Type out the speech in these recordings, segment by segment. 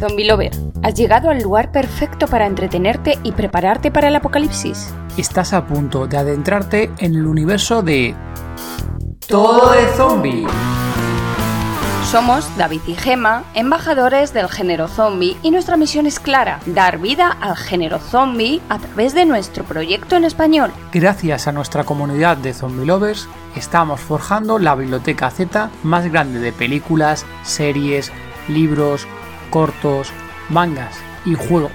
Zombie Lover, has llegado al lugar perfecto para entretenerte y prepararte para el apocalipsis. Estás a punto de adentrarte en el universo de Todo de Zombie. Somos David y Gema, embajadores del género zombie, y nuestra misión es clara: dar vida al género zombie a través de nuestro proyecto en español. Gracias a nuestra comunidad de zombie lovers, estamos forjando la biblioteca Z más grande de películas, series, libros, cortos, mangas y juegos.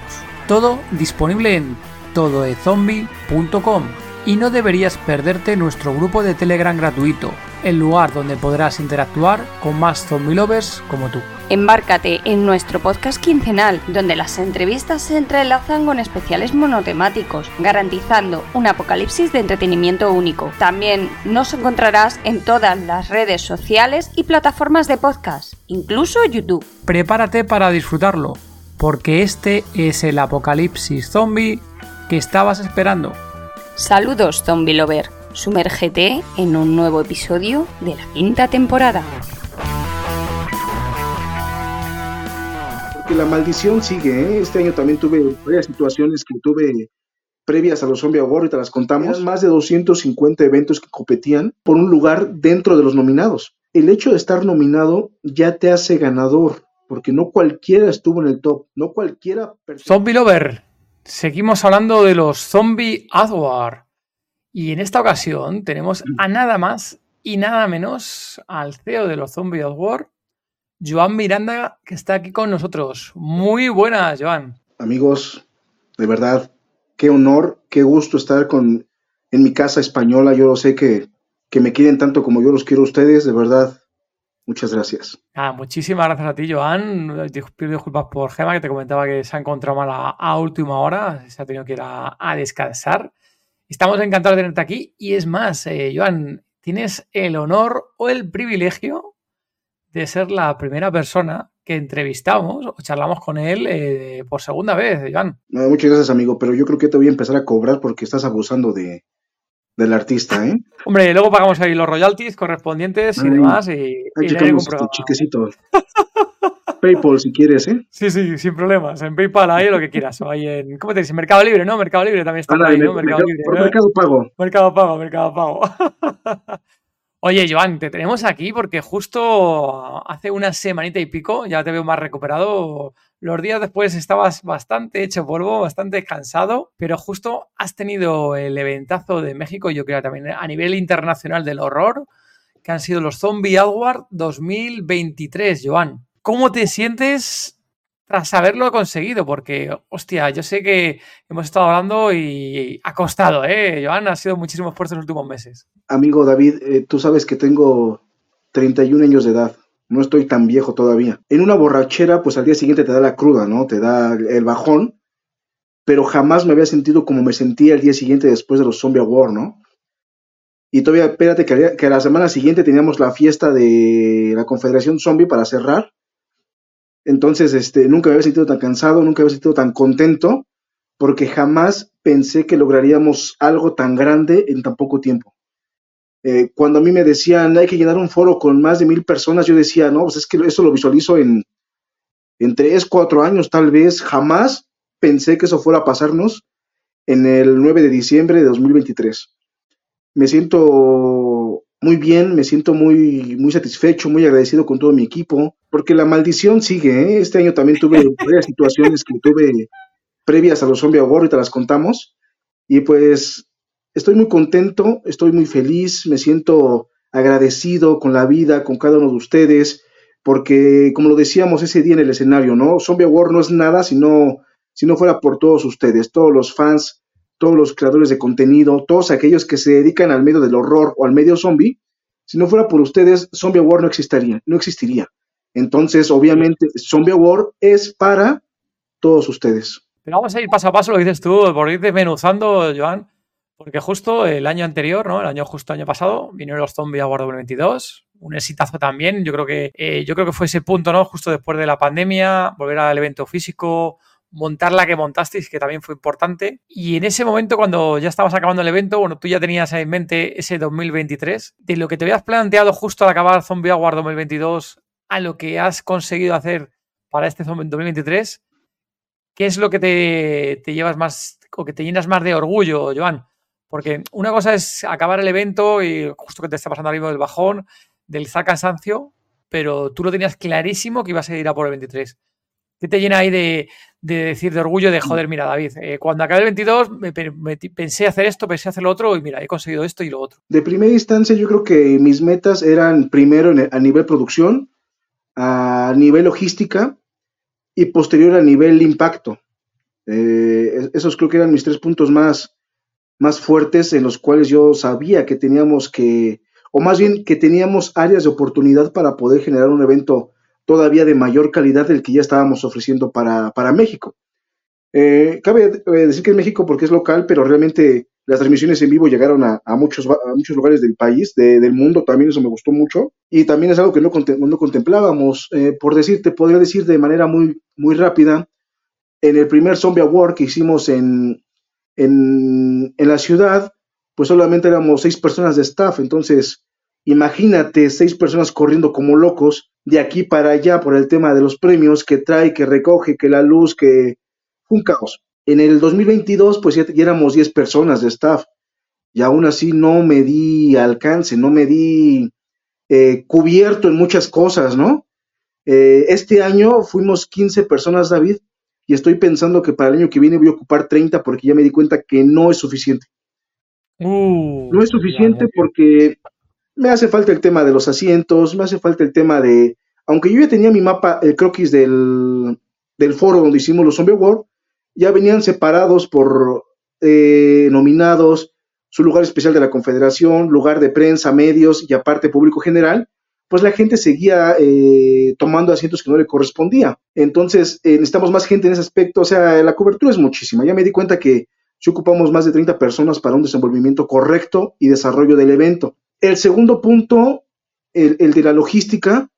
Todo disponible en todoezombie.com. Y no deberías perderte nuestro grupo de Telegram gratuito, el lugar donde podrás interactuar con más zombie lovers como tú. Embárcate en nuestro podcast quincenal, donde las entrevistas se entrelazan con especiales monotemáticos, garantizando un apocalipsis de entretenimiento único. También nos encontrarás en todas las redes sociales y plataformas de podcast, incluso YouTube. Prepárate para disfrutarlo, porque este es el apocalipsis zombie que estabas esperando. Saludos, Zombie Lover. Sumérgete en un nuevo episodio de la quinta temporada. Porque la maldición sigue, ¿eh? Este año también tuve varias situaciones que tuve previas a los Zombie Awards y te las contamos. Eran más de 250 eventos que competían por un lugar dentro de los nominados. El hecho de estar nominado ya te hace ganador, porque no cualquiera estuvo en el top, no cualquiera... Zombie Lover, seguimos hablando de los Zombie Award. Y en esta ocasión tenemos a nada más y nada menos al CEO de los Zombie Award, Joan Miranda, que está aquí con nosotros. Muy buenas, Joan. Amigos, de verdad, qué honor, qué gusto estar con, en mi casa española. Yo lo sé que, que me quieren tanto como yo los quiero a ustedes, de verdad. Muchas gracias. Ah, muchísimas gracias a ti, Joan. Pido disculpas por Gema, que te comentaba que se ha encontrado mal a, a última hora, se ha tenido que ir a, a, descansar. Estamos encantados de tenerte aquí y es más, eh, Joan, tienes el honor o el privilegio de ser la primera persona que entrevistamos o charlamos con él eh, por segunda vez, Joan. No, muchas gracias, amigo, pero yo creo que te voy a empezar a cobrar porque estás abusando de, del artista, ¿eh? Hombre, luego pagamos ahí los royalties correspondientes y demás. Y, y checamos este chiquecito. PayPal si quieres, ¿eh? Sí, sí, sin problemas. En PayPal ahí lo que quieras. O ahí en, ¿cómo te dices? Mercado Libre, ¿no? Mercado Libre también está Ahora, ahí, ¿no? Mercado mercado- Libre. por ¿no? Mercado Pago. Mercado Pago, Mercado Pago. Oye, Joan, te tenemos aquí porque justo hace una semanita y pico, ya te veo más recuperado. Los días después estabas bastante hecho polvo, bastante cansado, pero justo has tenido el eventazo de México, yo creo también a nivel internacional del horror, que han sido los Zombie Award 2023, Joan. ¿Cómo te sientes tras haberlo conseguido? Porque, hostia, yo sé que hemos estado hablando y ha costado, ¿eh? Joan, ha sido muchísimo esfuerzo en los últimos meses. Amigo David, eh, tú sabes que tengo 31 años de edad. No estoy tan viejo todavía. En una borrachera, pues al día siguiente te da la cruda, ¿no? Te da el bajón. Pero jamás me había sentido como me sentía el día siguiente después de los Zombie Award, ¿no? Y todavía, espérate, que, que la semana siguiente teníamos la fiesta de la Confederación Zombie para cerrar. Entonces, este, nunca me había sentido tan cansado, nunca me había sentido tan contento, porque jamás pensé que lograríamos algo tan grande en tan poco tiempo. Eh, cuando a mí me decían hay que llenar un foro con más de mil personas, yo decía, no, pues es que eso lo visualizo en, en tres, cuatro años tal vez. Jamás pensé que eso fuera a pasarnos en el 9 de diciembre de 2023. Me siento muy bien, me siento muy, muy satisfecho, muy agradecido con todo mi equipo, porque la maldición sigue. ¿eh? Este año también tuve varias situaciones que tuve previas a los Zombie Award y te las contamos. Y pues estoy muy contento, estoy muy feliz, me siento agradecido con la vida, con cada uno de ustedes, porque como lo decíamos ese día en el escenario, ¿no? Zombie Award no es nada si no, si no fuera por todos ustedes, todos los fans, todos los creadores de contenido, todos aquellos que se dedican al medio del horror o al medio zombie. Si no fuera por ustedes, Zombie Award no existiría, no existiría. Entonces, obviamente, Zombie Award es para todos ustedes. Pero vamos a ir paso a paso, lo dices tú, por ir desmenuzando, Joan, porque justo el año anterior, ¿no? El año justo año pasado, vinieron los Zombie Award 2022, un exitazo también. Yo creo que eh, yo creo que fue ese punto, ¿no? Justo después de la pandemia, volver al evento físico, montar la que montasteis, que también fue importante. Y en ese momento, cuando ya estabas acabando el evento, bueno, tú ya tenías en mente ese 2023, de lo que te habías planteado justo al acabar Zombie Award 2022 a lo que has conseguido hacer para este 2023, ¿qué es lo que te, te llevas más o que te llenas más de orgullo, Joan? Porque una cosa es acabar el evento y justo que te está pasando ahora mismo el bajón, del cansancio, pero tú lo tenías clarísimo que ibas a ir a por el 23. ¿Qué te llena ahí de, decir de orgullo de, joder, mira, David, eh, cuando acabé el 22 me, pensé hacer esto, pensé hacer lo otro y mira, he conseguido esto y lo otro? De primera instancia yo creo que mis metas eran primero a nivel producción, a nivel logística y posterior a nivel impacto. Eh, esos creo que eran mis tres puntos más, más fuertes en los cuales yo sabía que teníamos que, o más bien que teníamos áreas de oportunidad para poder generar un evento todavía de mayor calidad del que ya estábamos ofreciendo para, México. Eh, cabe eh, decir que es México porque es local, pero realmente las transmisiones en vivo llegaron a, muchos, muchos lugares del país, del mundo, también eso me gustó mucho. Y también es algo que no, no contemplábamos. Eh, por decirte, podría decir de manera muy, muy rápida, en el primer Zombie Award que hicimos en, en, en la ciudad, pues solamente éramos seis personas de staff, entonces imagínate seis personas corriendo como locos de aquí para allá por el tema de los premios que trae, que recoge, que la luz, que un caos. En el 2022, pues ya, éramos 10 personas de staff y aún así no me di alcance, no me di eh, cubierto en muchas cosas, ¿no? Eh, este año fuimos 15 personas, David, y estoy pensando que para el año que viene voy a ocupar 30 porque ya me di cuenta que no es suficiente. Uh, no es suficiente porque me hace falta el tema de los asientos, me hace falta el tema de, aunque yo ya tenía mi mapa, el croquis del, del foro donde hicimos los Zombie World, ya venían separados por eh, nominados, su lugar especial de la Confederación, lugar de prensa, medios y aparte público general, pues la gente seguía eh, tomando asientos que no le correspondía. Entonces, eh, necesitamos más gente en ese aspecto, o sea, la cobertura es muchísima. Ya me di cuenta que si ocupamos más de 30 personas para un desenvolvimiento correcto y desarrollo del evento. El segundo punto, el, de la logística,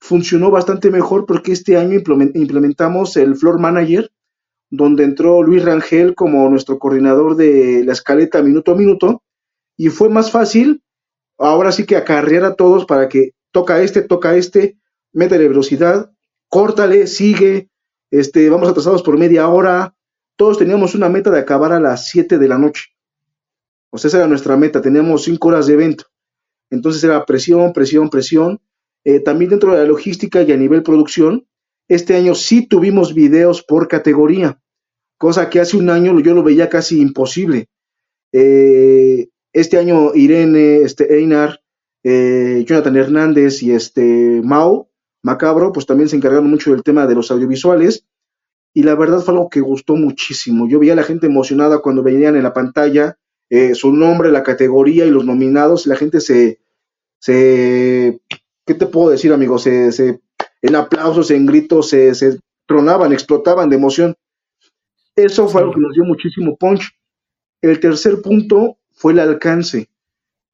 funcionó bastante mejor porque este año implementamos el Floor Manager, donde entró Luis Rangel como nuestro coordinador de la escaleta minuto a minuto, y fue más fácil, ahora sí que acarrear a todos para que toca este, toca este, métele velocidad, córtale, sigue, este, vamos atrasados por media hora, todos teníamos una meta de acabar a las 7 de la noche. O sea, esa era nuestra meta, teníamos 5 horas de evento. Entonces era presión, presión, presión. Eh, también dentro de la logística y a nivel producción, este año sí tuvimos videos por categoría, cosa que hace un año yo lo veía casi imposible. Eh, este año Irene, este, Einar, eh, Jonathan Hernández y este Mau Macabro, pues también se encargaron mucho del tema de los audiovisuales. Y la verdad fue algo que gustó muchísimo. Yo veía a la gente emocionada cuando venían en la pantalla eh, su nombre, la categoría y los nominados, la gente se, se, ¿qué te puedo decir, amigo? Se, se, en aplausos, en gritos, se, se tronaban, explotaban de emoción. Eso fue algo que nos dio muchísimo punch. El tercer punto fue el alcance.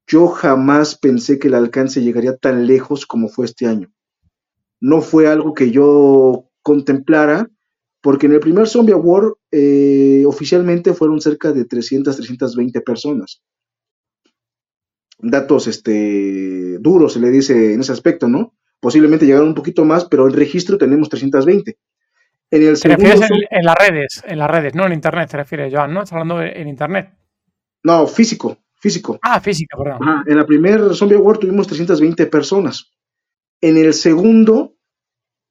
Yo jamás pensé que el alcance llegaría tan lejos como fue este año. No fue algo que yo contemplara, porque en el primer Zombie Award eh, oficialmente fueron cerca de 300, 320 personas. Datos este, duros, se le dice en ese aspecto, ¿no? Posiblemente llegaron un poquito más, pero en registro tenemos 320. En el ¿Te refieres en, las redes, en las redes, no en internet, te refieres, Joan, ¿no? Estás hablando en internet. No, físico, físico. Ah, físico, perdón. en la primer Zombie Award tuvimos 320 personas. En el segundo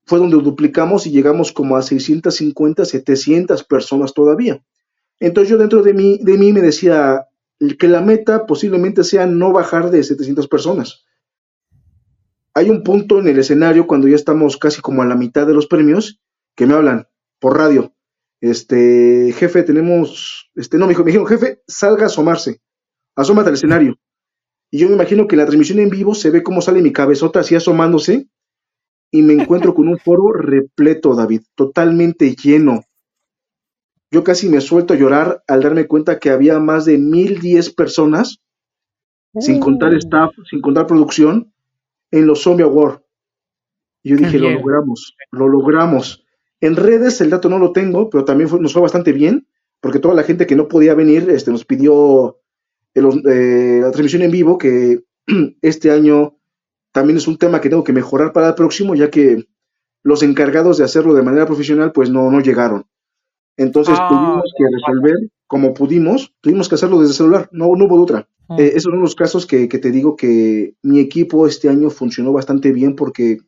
fue donde duplicamos y llegamos como a 650, 700 personas todavía. Entonces yo dentro de mí, de mí me decía que la meta posiblemente sea no bajar de 700 personas. Hay un punto en el escenario cuando ya estamos casi como a la mitad de los premios que me hablan por radio. Este, jefe, tenemos, este, no, me dijo, me dijeron, jefe, salga a asomarse, asómate al escenario. Y yo me imagino que en la transmisión en vivo se ve cómo sale mi cabezota así asomándose y me encuentro con un foro repleto, David, totalmente lleno. Yo casi me suelto a llorar al darme cuenta que había más de mil diez personas, sin contar staff, sin contar producción, en los Zombie Award. Y yo dije, lo logramos, lo logramos. En redes el dato no lo tengo, pero también nos fue bastante bien, porque toda la gente que no podía venir este, nos pidió eh, la transmisión en vivo, que este año también es un tema que tengo que mejorar para el próximo, ya que los encargados de hacerlo de manera profesional pues no, no llegaron. Entonces ah, tuvimos que resolver como pudimos, tuvimos que hacerlo desde celular, no, no hubo otra. Mm. Eh, esos son los casos que, que, te digo que mi equipo este año funcionó bastante bien porque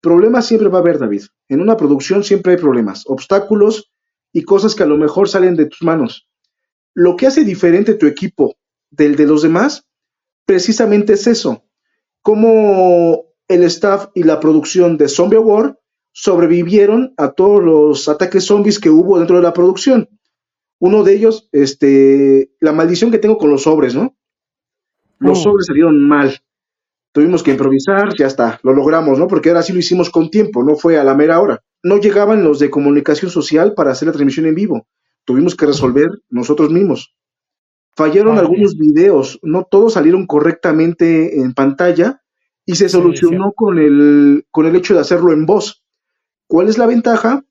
problemas siempre va a haber, David. En una producción siempre hay problemas, obstáculos y cosas que a lo mejor salen de tus manos. Lo que hace diferente tu equipo del de los demás, precisamente es eso. Cómo el staff y la producción de Zombie War sobrevivieron a todos los ataques zombies que hubo dentro de la producción. Uno de ellos, este, la maldición que tengo con los sobres, ¿no? Los oh. sobres salieron mal. Tuvimos que improvisar, ya está, lo logramos, ¿no? Porque ahora sí lo hicimos con tiempo, no fue a la mera hora. No llegaban los de comunicación social para hacer la transmisión en vivo. Tuvimos que resolver nosotros mismos. Fallaron algunos videos, no todos salieron correctamente en pantalla y se solucionó con, el, con el hecho de hacerlo en voz. ¿Cuál es la ventaja?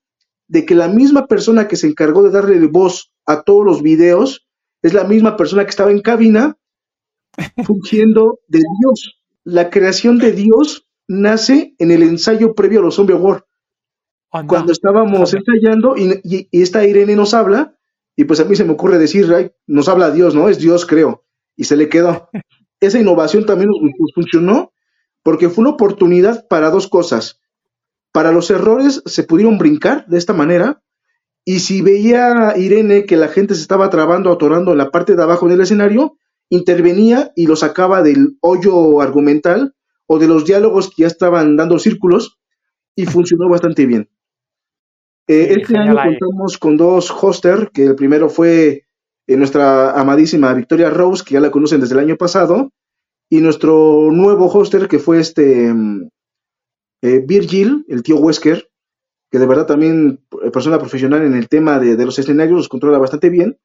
De que la misma persona que se encargó de darle voz a todos los videos es la misma persona que estaba en cabina fungiendo de Dios. La creación de Dios nace en el ensayo previo a los Zombie War. Cuando estábamos ensayando y, y, esta Irene nos habla, y pues a mí se me ocurre decir, nos habla Dios, ¿no? Es Dios, creo. Y se le quedó. Esa innovación también nos, funcionó porque fue una oportunidad para dos cosas. Para los errores se pudieron brincar de esta manera. Y si veía Irene que la gente se estaba trabando, atorando en la parte de abajo del escenario, intervenía y lo sacaba del hoyo argumental o de los diálogos que ya estaban dando círculos y funcionó bastante bien. Eh, este año contamos con dos hoster, que el primero fue eh, nuestra amadísima Victoria Rose, que ya la conocen desde el año pasado, y nuestro nuevo hoster, que fue este mm, eh, Virgil, el tío Wesker, que de verdad también persona profesional en el tema de, los escenarios, los controla bastante bien.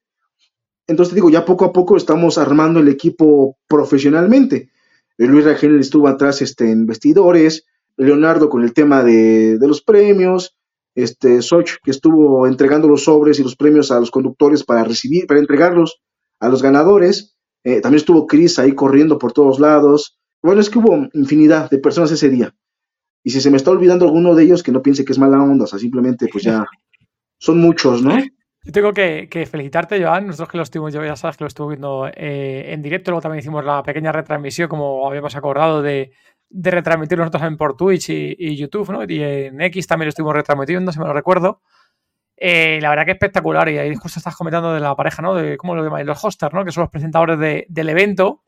Entonces digo, ya poco a poco estamos armando el equipo profesionalmente. Luis Rangel estuvo atrás este, en vestidores, Leonardo con el tema de, de los premios, este Soch, que estuvo entregando los sobres y los premios a los conductores para recibir, para entregarlos a los ganadores. Eh, también estuvo Chris ahí corriendo por todos lados. Bueno, es que hubo infinidad de personas ese día. Y si se me está olvidando alguno de ellos, que no piense que es mala onda, o sea, simplemente pues ya son muchos, ¿no? Yo tengo que, felicitarte, Joan. Nosotros que lo estuvimos, ya sabes que lo estuve viendo eh, en directo, luego también hicimos la pequeña retransmisión, como habíamos acordado, de, de retransmitir nosotros también por Twitch y, YouTube, ¿no? Y en X también lo estuvimos retransmitiendo, si me lo recuerdo. Eh, la verdad que espectacular. Y ahí justo estás comentando de la pareja, ¿no? De cómo lo llamáis, los hosters, ¿no? Que son los presentadores del evento.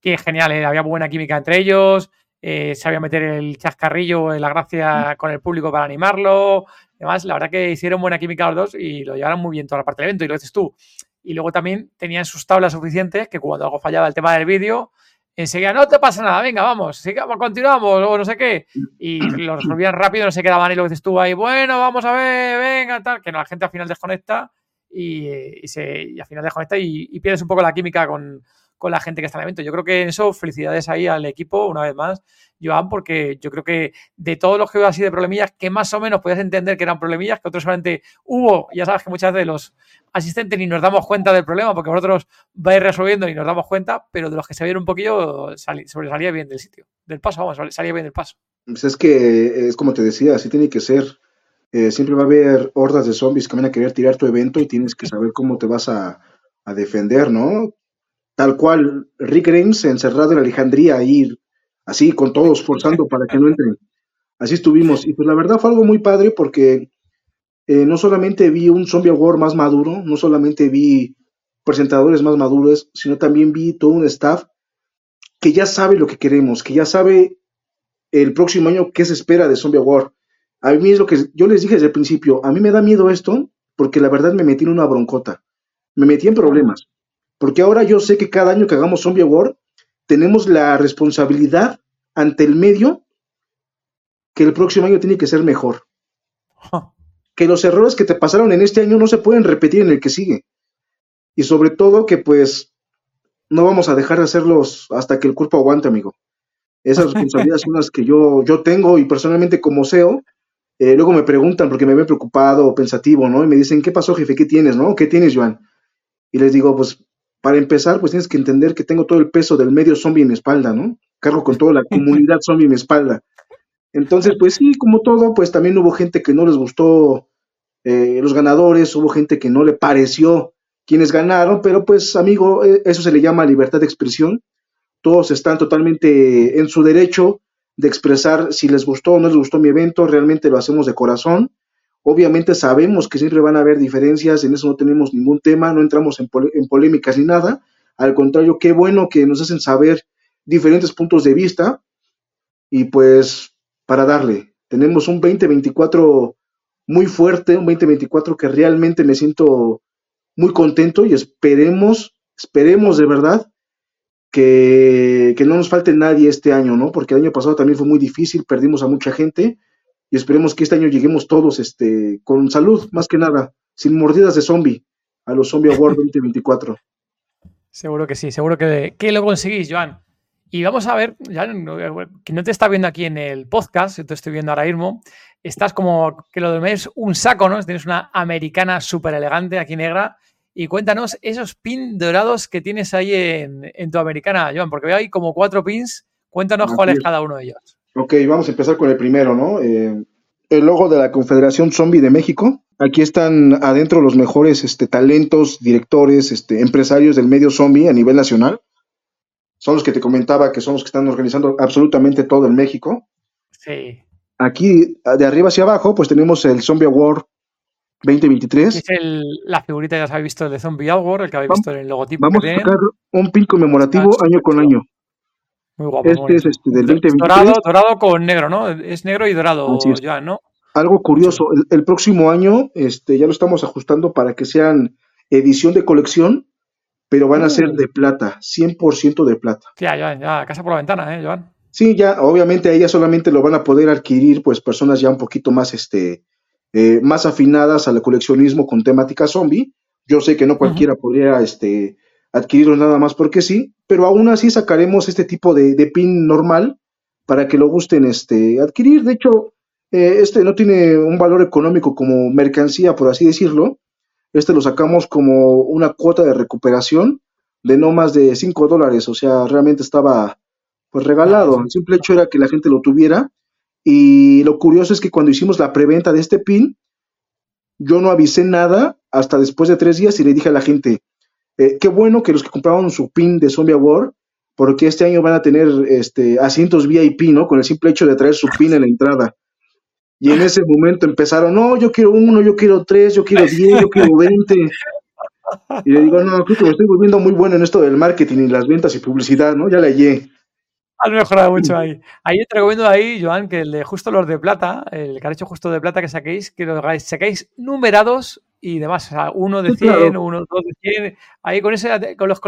Que genial, ¿eh? había buena química entre ellos. Eh, sabía meter el chascarrillo, la gracia con el público para animarlo. Además, la verdad que hicieron buena química los dos y lo llevaron muy bien toda la parte del evento. Y lo dices tú. Y luego también tenían sus tablas suficientes que cuando algo fallaba el tema del vídeo, enseguida, no te pasa nada, venga, vamos, sigamos, continuamos, o no sé qué. Y lo resolvían rápido, no se quedaban y lo que dices tú ahí, bueno, vamos a ver, venga, tal, que la gente al final desconecta y, y, se, y al final desconecta y, y, pierdes un poco la química con, con la gente que está en el evento. Yo creo que en eso, felicidades ahí al equipo, una vez más, Joan, porque yo creo que de todos los que hubo así de problemillas, que más o menos podías entender que eran problemillas, que otros solamente hubo, ya sabes que muchas veces los asistentes ni nos damos cuenta del problema, porque vosotros vais resolviendo y nos damos cuenta, pero de los que se vieron un poquillo, sobresalía bien del sitio, del paso, vamos, salía bien del paso. Pues es que es como te decía, así tiene que ser. Eh, siempre va a haber hordas de zombies que van a querer tirar tu evento y tienes que saber cómo te vas a defender, ¿no? Tal cual Rick Grimes encerrado en Alejandría, ahí así con todos forzando para que no entren. Así estuvimos. Y pues la verdad fue algo muy padre porque eh, no solamente vi un Zombie War más maduro, no solamente vi presentadores más maduros, sino también vi todo un staff que ya sabe lo que queremos, que ya sabe el próximo año qué se espera de Zombie War. A mí es lo que yo les dije desde el principio, a mí me da miedo esto porque la verdad me metí en una broncota, me metí en problemas. Porque ahora yo sé que cada año que hagamos Zombie War, tenemos la responsabilidad ante el medio que el próximo año tiene que ser mejor. Que los errores que te pasaron en este año no se pueden repetir en el que sigue. Y sobre todo que pues no vamos a dejar de hacerlos hasta que el cuerpo aguante, amigo. Esas responsabilidades son las que yo, yo tengo y personalmente como SEO, eh, luego me preguntan porque me ven preocupado o pensativo, ¿no? Y me dicen, ¿qué pasó, jefe? ¿Qué tienes, no? ¿Qué tienes, Joan? Y les digo, pues, para empezar, pues tienes que entender que tengo todo el peso del medio zombie en mi espalda, ¿no? Cargo con toda la comunidad zombie en mi espalda. Entonces, pues sí, como todo, pues también hubo gente que no les gustó eh, los ganadores, hubo gente que no le pareció quienes ganaron, pero pues, amigo, eh, eso se le llama libertad de expresión. Todos están totalmente en su derecho de expresar si les gustó o no les gustó mi evento, realmente lo hacemos de corazón. Obviamente sabemos que siempre van a haber diferencias, en eso no tenemos ningún tema, no entramos en, en polémicas ni nada. Al contrario, qué bueno que nos hacen saber diferentes puntos de vista. Y pues, para darle, tenemos un 2024 muy fuerte, un 2024 que realmente me siento muy contento y esperemos, esperemos de verdad que, no nos falte nadie este año, ¿no? Porque el año pasado también fue muy difícil, perdimos a mucha gente y esperemos que este año lleguemos todos este, con salud, más que nada, sin mordidas de zombie, a los Zombie Award 2024. Seguro que sí, seguro que, que lo conseguís, Joan. Y vamos a ver, ya, que no te está viendo aquí en el podcast, yo te estoy viendo ahora mismo, estás como que lo demás un saco, ¿no? Tienes una americana súper elegante aquí negra y cuéntanos esos pins dorados que tienes ahí en, tu americana, Joan, porque veo ahí como cuatro pins. Cuéntanos cuál es cada uno de ellos. Ok, vamos a empezar con el primero, ¿no? Eh, el logo de la Confederación Zombie de México. Aquí están adentro los mejores este, talentos, directores, este, empresarios del medio zombie a nivel nacional. Son los que te comentaba que son los que están organizando absolutamente todo en México. Sí. Aquí, de arriba hacia abajo, pues tenemos el Zombie Award 2023. Es la figurita, ya os habéis visto, de Zombie Award, el que habéis visto en el logotipo. Vamos a sacar un pin conmemorativo ah, año con año. Muy guapo. Este es este del 2023. Dorado, dorado con negro, ¿no? Es negro y dorado ya, ¿no? Algo curioso, el, próximo año este, ya lo estamos ajustando para que sean edición de colección, pero van a ser mm. de plata, 100% de plata. Ya, ya, ya, casa por la ventana, ¿eh, Joan? Sí, ya, obviamente ahí ya solamente lo van a poder adquirir, pues, personas ya un poquito más, este, eh, más afinadas al coleccionismo con temática zombie. Yo sé que no cualquiera podría este, adquirirlo nada más porque sí, pero aún así sacaremos este tipo de, pin normal para que lo gusten este, adquirir. De hecho, eh, este no tiene un valor económico como mercancía, por así decirlo. Este lo sacamos como una cuota de recuperación de no más de 5 dólares, o sea, realmente estaba pues regalado. Ah, El simple hecho era que la gente lo tuviera y lo curioso es que cuando hicimos la preventa de este pin, yo no avisé nada hasta después de tres días y le dije a la gente, eh, qué bueno que los que compraban su pin de Zombie Award, porque este año van a tener este, asientos VIP, ¿no? Con el simple hecho de traer su pin en la entrada. Y en ese momento empezaron, no, yo quiero uno, yo quiero tres, yo quiero diez, yo quiero veinte. Y le digo, no, creo que me estoy volviendo muy bueno en esto del marketing y las ventas y publicidad, ¿no? Ya le hallé. Has mejorado mucho ahí. Ahí te recomiendo ahí, Joan, que el de justo los de plata, el que justo de plata que saquéis, que lo saquéis numerados y demás. O sea, uno de 100, uno, dos de 100. Ahí con ese, con los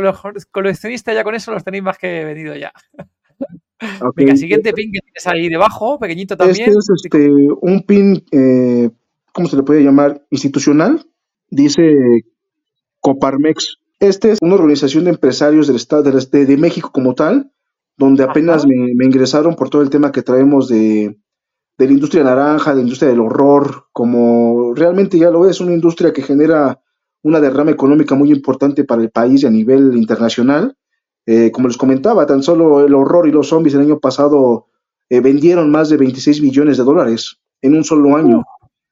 coleccionistas ya con eso los tenéis más que vendido ya. Venga, siguiente pin que tienes ahí debajo, pequeñito también. Este es este, un pin, eh, ¿cómo se le puede llamar? Institucional. Dice Coparmex. Este es una organización de empresarios del Estado de, de México como tal donde apenas me, ingresaron por todo el tema que traemos de, la industria naranja, de la industria del horror, como realmente ya lo es, una industria que genera una derrama económica muy importante para el país y a nivel internacional. Eh, como les comentaba, tan solo el horror y los zombies el año pasado eh, vendieron más de 26 billones de dólares en un solo año.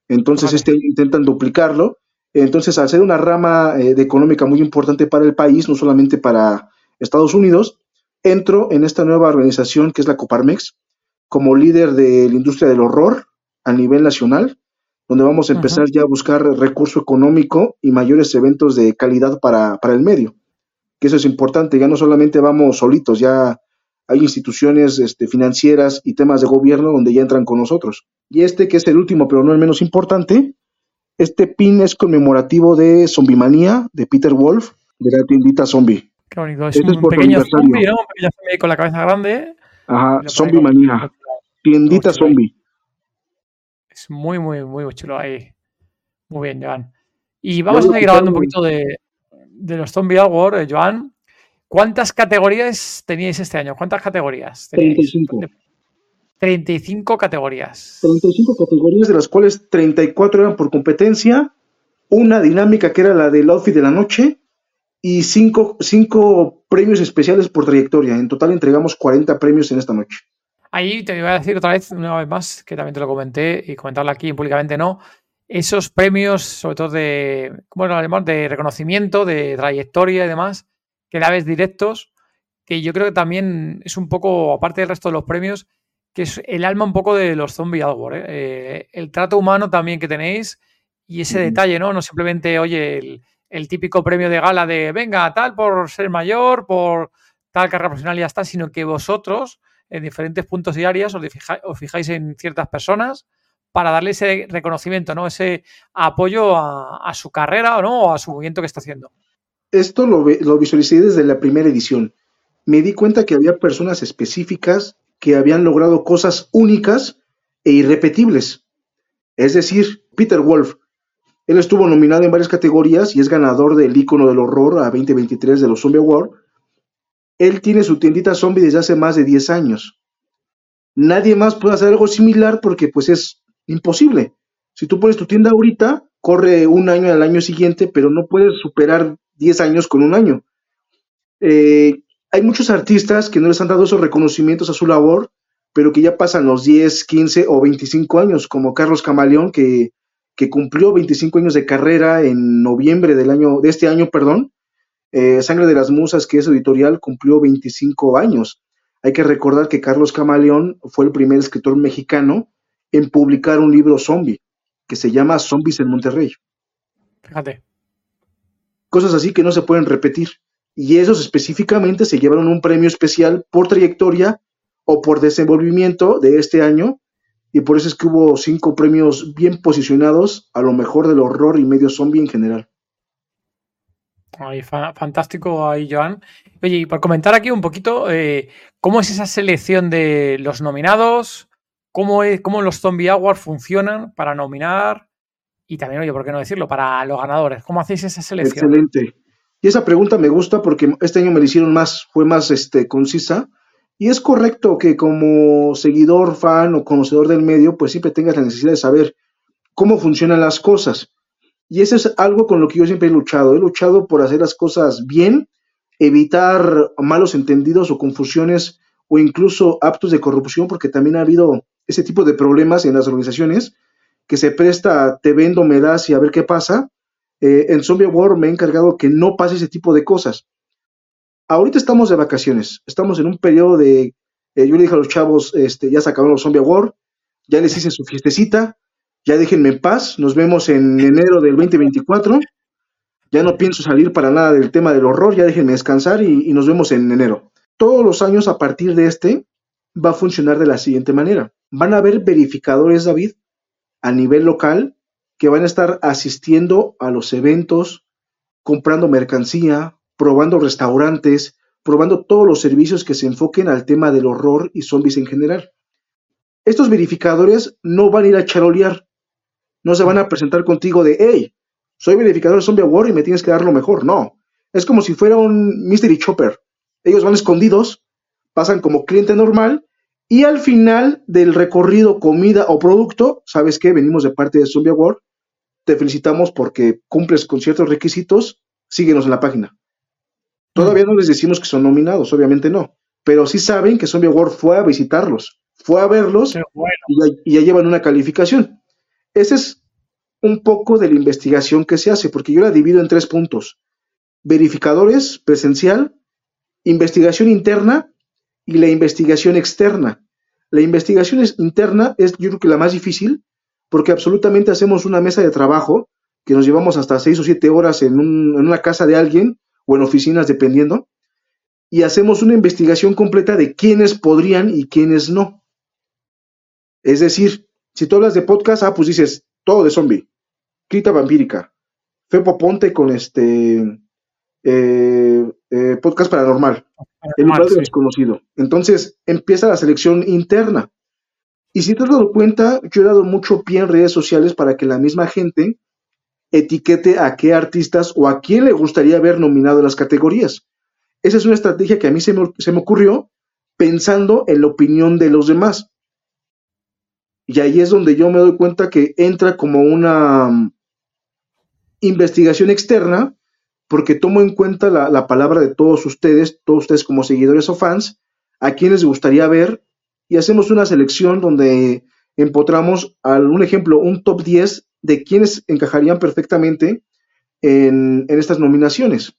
Entonces, este intentan duplicarlo. Entonces, al ser una rama eh, de económica muy importante para el país, no solamente para Estados Unidos, entro en esta nueva organización que es la Coparmex como líder de la industria del horror a nivel nacional, donde vamos a empezar ya a buscar recurso económico y mayores eventos de calidad para, el medio. Que eso es importante, ya no solamente vamos solitos, ya hay instituciones este, financieras y temas de gobierno donde ya entran con nosotros. Y este, que es el último, pero no el menos importante, este pin es conmemorativo de Zombimanía de Peter Wolf, de la tiendita Zombie. Qué bonito. Es un pequeño zombie, ¿no? Un pequeño zombie con la cabeza grande. Ajá, zombie manía. Tiendita zombie. Es muy, muy, muy chulo ahí. Muy bien, Joan. Y vamos a seguir hablando un poquito de, de los Zombie Award, eh, Joan. ¿Cuántas categorías teníais este año? ¿Cuántas categorías? Teníais? 35. 35 categorías. 35 categorías, de las cuales 34 eran por competencia, una dinámica que era la del outfit de la noche y cinco, cinco premios especiales por trayectoria. En total entregamos 40 premios en esta noche. Ahí te voy a decir otra vez, una vez más, que también te lo comenté y comentarlo aquí públicamente no, esos premios, sobre todo de, ¿cómo lo De reconocimiento, de trayectoria y demás, que dabes directos, que yo creo que también es un poco, aparte del resto de los premios, que es el alma un poco de los Zombie Award. ¿eh? Eh, el trato humano también que tenéis y ese detalle, ¿no? No simplemente, oye, el, típico premio de gala de venga, tal por ser mayor, por tal carrera profesional y ya está, sino que vosotros, en diferentes puntos y áreas, os, os fijáis en ciertas personas para darle ese reconocimiento, ¿no? Ese apoyo a, su carrera ¿no? o a su movimiento que está haciendo. Esto lo, lo visualicé desde la primera edición. Me di cuenta que había personas específicas que habían logrado cosas únicas e irrepetibles. Es decir, Peter Wolf. Él estuvo nominado en varias categorías y es ganador del icono del horror a 2023 de los Zombie Award. Él tiene su tiendita zombie desde hace más de 10 años. Nadie más puede hacer algo similar porque pues es Imposible. Si tú pones tu tienda ahorita, corre un año al año siguiente, pero no puedes superar 10 años con un año. Eh, hay muchos artistas que no les han dado esos reconocimientos a su labor, pero que ya pasan los 10, 15 o 25 años, como Carlos Camaleón, que, que cumplió 25 años de carrera en noviembre del año, de este año, perdón. Eh, Sangre de las Musas, que es editorial, cumplió 25 años. Hay que recordar que Carlos Camaleón fue el primer escritor mexicano en publicar un libro zombie que se llama Zombies en Monterrey. Fíjate. Cosas así que no se pueden repetir. Y esos específicamente se llevaron un premio especial por trayectoria o por desenvolvimiento de este año. Y por eso es que hubo cinco premios bien posicionados a lo mejor del horror y medio zombie en general. Fantástico ahí, Joan. Oye, y por comentar aquí un poquito, eh, ¿cómo es esa selección de los nominados? cómo, es, cómo los Zombie Awards funcionan para nominar y también, oye, ¿por qué no decirlo? Para los ganadores. ¿Cómo hacéis esa selección? Excelente. Y esa pregunta me gusta porque este año me la hicieron más, fue más este, concisa. Y es correcto que como seguidor, fan o conocedor del medio, pues siempre tengas la necesidad de saber cómo funcionan las cosas. Y eso es algo con lo que yo siempre he luchado. He luchado por hacer las cosas bien, evitar malos entendidos o confusiones o incluso actos de corrupción, porque también ha habido ese tipo de problemas en las organizaciones que se presta te vendo, me das y a ver qué pasa. Eh, en Zombie War me he encargado que no pase ese tipo de cosas. Ahorita estamos de vacaciones, estamos en un periodo de, eh, yo le dije a los chavos, este, ya se acabaron los Zombie War, ya les hice su fiestecita, ya déjenme en paz, nos vemos en enero del 2024, ya no pienso salir para nada del tema del horror, ya déjenme descansar y nos vemos en enero. Todos los años a partir de este va a funcionar de la siguiente manera van a haber verificadores, David, a nivel local que van a estar asistiendo a los eventos, comprando mercancía, probando restaurantes, probando todos los servicios que se enfoquen al tema del horror y zombies en general. Estos verificadores no van a ir a charolear, no se van a presentar contigo de, hey, soy verificador de Zombie War y me tienes que dar lo mejor. No, es como si fuera un Mystery Chopper. Ellos van escondidos, pasan como cliente normal y al final del recorrido, comida o producto, ¿sabes qué? Venimos de parte de Zombie Award. Te felicitamos porque cumples con ciertos requisitos. Síguenos en la página. Todavía no les decimos que son nominados, obviamente no. Pero sí saben que Zombie Award fue a visitarlos, fue a verlos y, ya, llevan una calificación. Ese es un poco de la investigación que se hace, porque yo la divido en tres puntos. Verificadores, presencial, investigación interna y la investigación externa. La investigación interna es yo creo que la más difícil porque absolutamente hacemos una mesa de trabajo que nos llevamos hasta seis o siete horas en, una casa de alguien o en oficinas dependiendo y hacemos una investigación completa de quiénes podrían y quiénes no. Es decir, si tú hablas de podcast, ah, pues dices todo de zombie, Crita vampírica, Fepo Ponte con este eh, eh, podcast paranormal, el lugar desconocido. Entonces empieza la selección interna. Y si te has dado cuenta, yo he dado mucho pie en redes sociales para que la misma gente etiquete a qué artistas o a quién le gustaría ver nominado en las categorías. Esa es una estrategia que a mí se me, se me ocurrió pensando en la opinión de los demás. Y ahí es donde yo me doy cuenta que entra como una mm, investigación externa, porque tomo en cuenta la, palabra de todos ustedes, todos ustedes como seguidores o fans, a quienes les gustaría ver, y hacemos una selección donde empotramos un ejemplo, un top 10 de quienes encajarían perfectamente en, estas nominaciones.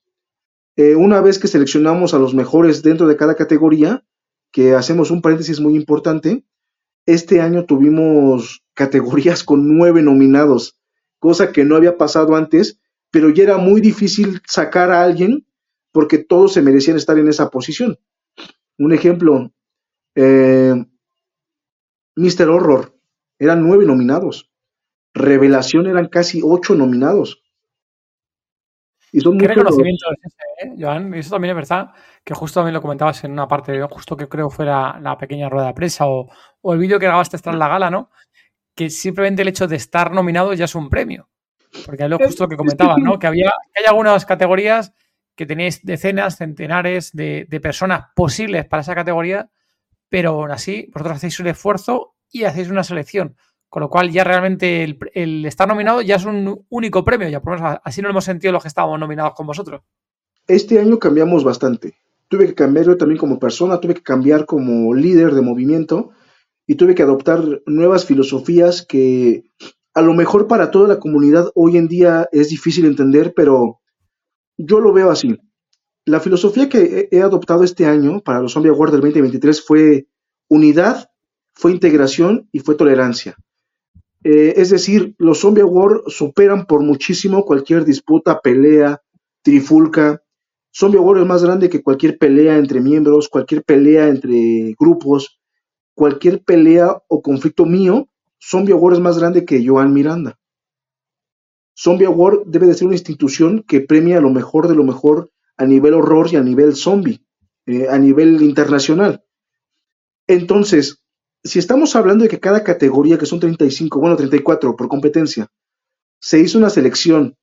Eh, una vez que seleccionamos a los mejores dentro de cada categoría, que hacemos un paréntesis muy importante, este año tuvimos categorías con nueve nominados, cosa que no había pasado antes, pero ya era muy difícil sacar a alguien porque todos se merecían estar en esa posición. Un ejemplo, eh, Mr. Horror, eran nueve nominados. Revelación eran casi ocho nominados. Y son ¿Qué reconocimiento es ese, eh, Joan? Eso también es verdad, que justo también lo comentabas en una parte, justo que creo fuera la pequeña rueda de prensa o, el vídeo que grabaste tras la gala, ¿no? Que simplemente el hecho de estar nominado ya es un premio. Porque es lo justo que comentabas, ¿no? Que había hay algunas categorías que tenéis decenas, centenares de, de personas posibles para esa categoría, pero aún así vosotros hacéis un esfuerzo y hacéis una selección. Con lo cual ya realmente el, estar nominado ya es un único premio, ya por lo menos así no lo hemos sentido los que estábamos nominados con vosotros. Este año cambiamos bastante. Tuve que cambiar yo también como persona, tuve que cambiar como líder de movimiento y tuve que adoptar nuevas filosofías que a lo mejor para toda la comunidad hoy en día es difícil entender, pero yo lo veo así. La filosofía que he adoptado este año para los Zombie Awards del 2023 fue unidad, fue integración y fue tolerancia. Eh, es decir, los Zombie War superan por muchísimo cualquier disputa, pelea, trifulca. Zombie War es más grande que cualquier pelea entre miembros, cualquier pelea entre grupos, cualquier pelea o conflicto mío. Zombie War es más grande que Joan Miranda. Zombie War debe de ser una institución que premia lo mejor de lo mejor a nivel horror y a nivel zombie, eh, a nivel internacional. Entonces, si estamos hablando de que cada categoría, que son 35, bueno, 34 por competencia, se hizo una selección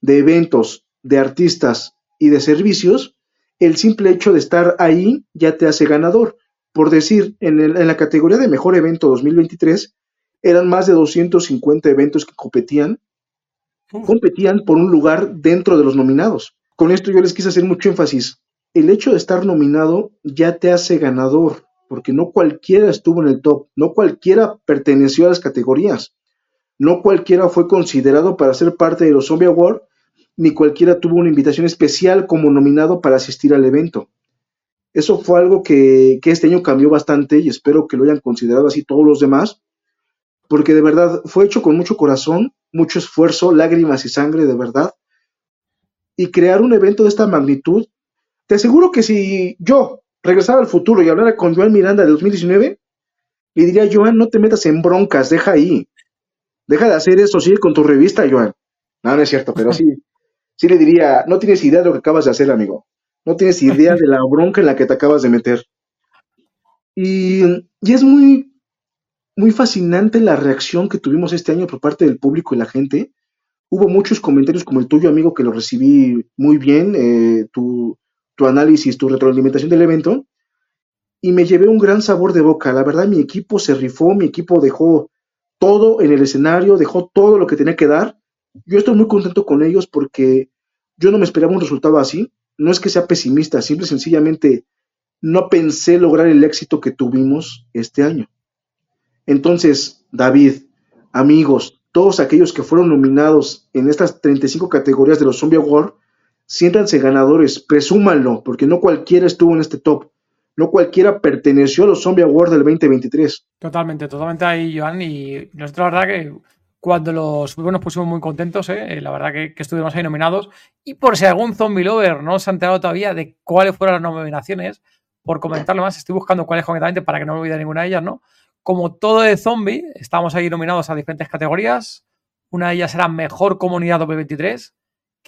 de eventos, de artistas y de servicios, el simple hecho de estar ahí ya te hace ganador. Por decir, en, la categoría de mejor evento 2023, eran más de 250 eventos que competían, competían por un lugar dentro de los nominados. Con esto yo les quise hacer mucho énfasis. El hecho de estar nominado ya te hace ganador porque no cualquiera estuvo en el top, no cualquiera perteneció a las categorías, no cualquiera fue considerado para ser parte de los Zombie Award, ni cualquiera tuvo una invitación especial como nominado para asistir al evento. Eso fue algo que, que este año cambió bastante y espero que lo hayan considerado así todos los demás, porque de verdad fue hecho con mucho corazón, mucho esfuerzo, lágrimas y sangre de verdad. Y crear un evento de esta magnitud, te aseguro que si yo, regresara al futuro y hablara con Joan Miranda de 2019, le diría, Joan, no te metas en broncas, deja ahí. Deja de hacer eso, sigue con tu revista, Joan. No, no es cierto, pero sí, sí le diría, no tienes idea de lo que acabas de hacer, amigo. No tienes idea de la bronca en la que te acabas de meter. Y, y es muy, muy fascinante la reacción que tuvimos este año por parte del público y la gente. Hubo muchos comentarios como el tuyo, amigo, que lo recibí muy bien. Eh, tu, tu análisis, tu retroalimentación del evento, y me llevé un gran sabor de boca. La verdad, mi equipo se rifó, mi equipo dejó todo en el escenario, dejó todo lo que tenía que dar. Yo estoy muy contento con ellos porque yo no me esperaba un resultado así. No es que sea pesimista, simple y sencillamente no pensé lograr el éxito que tuvimos este año. Entonces, David, amigos, todos aquellos que fueron nominados en estas 35 categorías de los Zombie Award, siéntanse ganadores, presúmanlo, porque no cualquiera estuvo en este top. No cualquiera perteneció a los Zombie Awards del 2023. Totalmente, totalmente ahí, Joan. Y nosotros, la verdad, que cuando los nos pusimos muy contentos, ¿eh? Eh, la verdad que, estuvimos ahí nominados. Y por si algún zombie lover no se ha enterado todavía de cuáles fueron las nominaciones, por comentarlo más, estoy buscando cuáles concretamente para que no me olvide ninguna de ellas, ¿no? Como todo de zombie, estamos ahí nominados a diferentes categorías. Una de ellas era Mejor Comunidad 2023,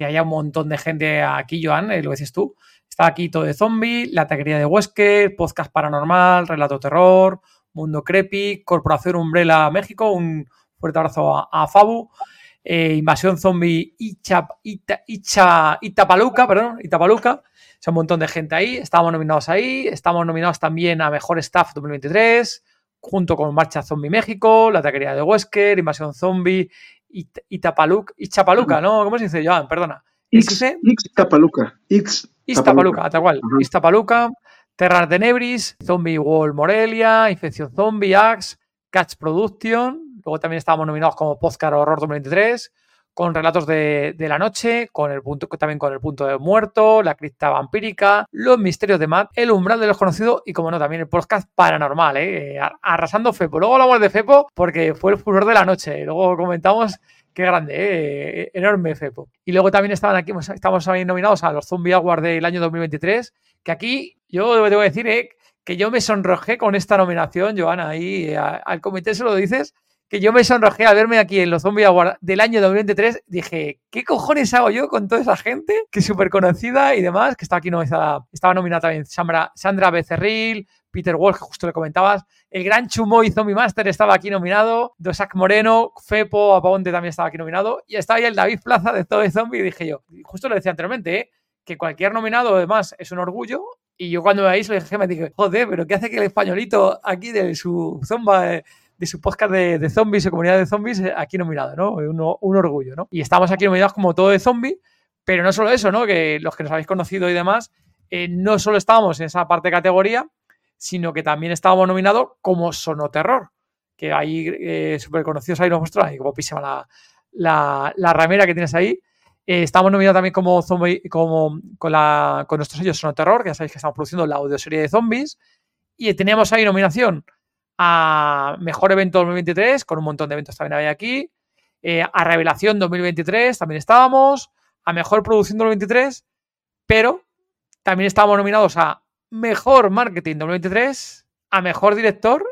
que haya un montón de gente aquí, Joan, eh, lo dices tú. Está aquí todo de zombie, la taquería de Wesker, podcast paranormal, relato terror, mundo creepy, Corporación Umbrella México, un fuerte abrazo a, Fabu, eh, Invasión Zombie Icha, Itapaluca, perdón, Itapaluca, un montón de gente ahí, estamos nominados ahí, estamos nominados también a Mejor Staff 2023, junto con Marcha Zombie México, La Taquería de Wesker, Invasión Zombie, Itapaluca, Ichapaluca, ¿no? ¿Cómo se dice, Joan? Perdona. Ixtapaluca. X Ixtapaluca, tal cual. Ixtapaluca, Terra de Nebris, Zombie Wall Morelia, Infección Zombie, Axe, Catch Production. Luego también estábamos nominados como Podcast Horror 2023 con relatos de, la noche, con el punto, también con el punto de muerto, la cripta vampírica, los misterios de Matt, el umbral de los conocidos y, como no, también el podcast paranormal, ¿eh? arrasando Fepo. Luego hablamos de Fepo porque fue el furor de la noche. Luego comentamos qué grande, ¿eh? enorme Fepo. Y luego también estaban aquí, pues, estamos ahí nominados a los Zombie Awards del año 2023, que aquí yo debo decir ¿eh? que yo me sonrojé con esta nominación, Joana, ahí al comité se lo dices que yo me sonrojé al verme aquí en los Zombie Awards del año 2023. Dije, ¿qué cojones hago yo con toda esa gente que es súper conocida y demás? Que estaba aquí nominada, estaba nominada también Sandra, Sandra Becerril, Peter Walsh, que justo le comentabas. El gran Chumoy Zombie Master estaba aquí nominado. Dosak Moreno, Fepo, Aponte también estaba aquí nominado. Y estaba ahí el David Plaza de todo Zombie. Y dije yo, justo lo decía anteriormente, ¿eh? que cualquier nominado además es un orgullo. Y yo cuando me veis lo dije, me dije, joder, pero ¿qué hace que el españolito aquí de su zomba eh, de su podcast de, zombies o comunidad de zombies eh, aquí nominado, ¿no? Un, orgullo, ¿no? Y estamos aquí nominados como todo de zombie, pero no solo eso, ¿no? Que los que nos habéis conocido y demás, eh, no solo estábamos en esa parte de categoría, sino que también estábamos nominados como Sonoterror, que ahí eh, súper conocidos ahí nos muestran, ahí como písima la, la, ramera que tienes ahí. estamos nominados también como zombie, como con, la, con nuestro sello Sonoterror, que ya sabéis que estamos produciendo la audioserie de zombies. Y teníamos ahí nominación a Mejor Evento 2023, con un montón de eventos también había aquí, eh, a Revelación 2023 también estábamos, a Mejor Producción 2023, pero también estábamos nominados a Mejor Marketing 2023, a Mejor Director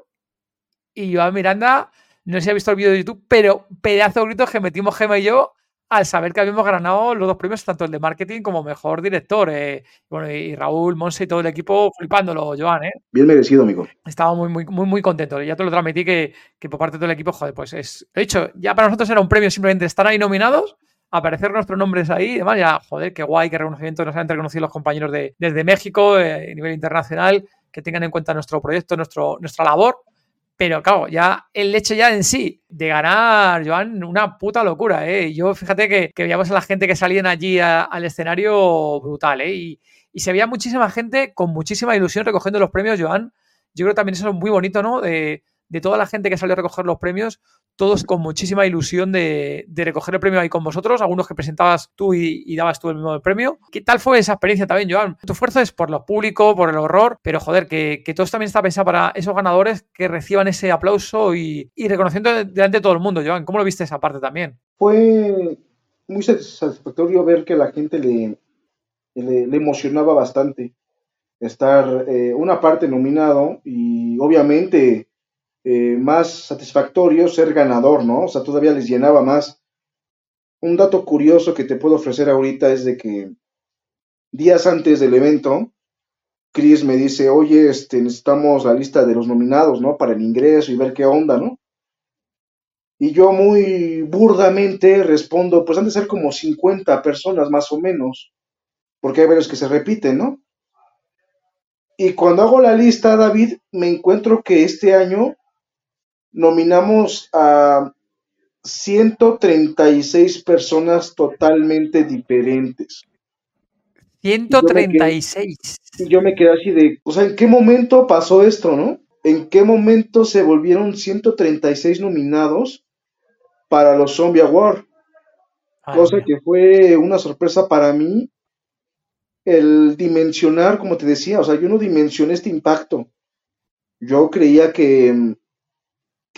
y Joan Miranda, no sé si ha visto el vídeo de YouTube, pero pedazo de gritos que metimos Gema y yo al saber que habíamos ganado los dos premios, tanto el de marketing como mejor director. Eh, bueno, y Raúl, Monse y todo el equipo flipándolo, Joan, ¿eh? Bien merecido, amigo. Estaba muy, muy, muy, muy contento. Ya te lo transmití que, que por parte de todo el equipo, joder, pues es. De hecho, ya para nosotros era un premio simplemente estar ahí nominados, aparecer nuestros nombres ahí y demás. Ya, joder, qué guay, qué reconocimiento nos han reconocido los compañeros de, desde México, eh, a nivel internacional, que tengan en cuenta nuestro proyecto, nuestro, nuestra labor pero claro, ya el hecho ya en sí de ganar, Joan, una puta locura, ¿eh? Yo fíjate que, veíamos a la gente que salían allí al escenario brutal, ¿eh? Y, y, se veía muchísima gente con muchísima ilusión recogiendo los premios, Joan. Yo creo que también eso es muy bonito, ¿no? De, de toda la gente que salió a recoger los premios, todos con muchísima ilusión de, recoger el premio ahí con vosotros, algunos que presentabas tú y, dabas tú el mismo premio. ¿Qué tal fue esa experiencia también, Joan? Tu esfuerzo es por lo público, por el horror, pero joder, que, que todo también está pensado para esos ganadores que reciban ese aplauso y, reconociendo delante de todo el mundo, Joan. ¿Cómo lo viste esa parte también? Fue muy satisfactorio ver que la gente le, le, emocionaba bastante estar eh, una parte nominado y obviamente eh, más satisfactorio ser ganador, ¿no? O sea, todavía les llenaba más. Un dato curioso que te puedo ofrecer ahorita es de que días antes del evento, Chris me dice, oye, este, necesitamos la lista de los nominados, ¿no? Para el ingreso y ver qué onda, ¿no? Y yo muy burdamente respondo, pues han de ser como 50 personas más o menos, porque hay varios que se repiten, ¿no? Y cuando hago la lista, David, me encuentro que este año nominamos a 136 personas totalmente diferentes. 136. Y yo me quedé así de, o sea, ¿en qué momento pasó esto, no? ¿En qué momento se volvieron 136 nominados para los Zombie Award? Cosa que fue una sorpresa para mí el dimensionar, como te decía, o sea, yo no dimensioné este impacto. Yo creía que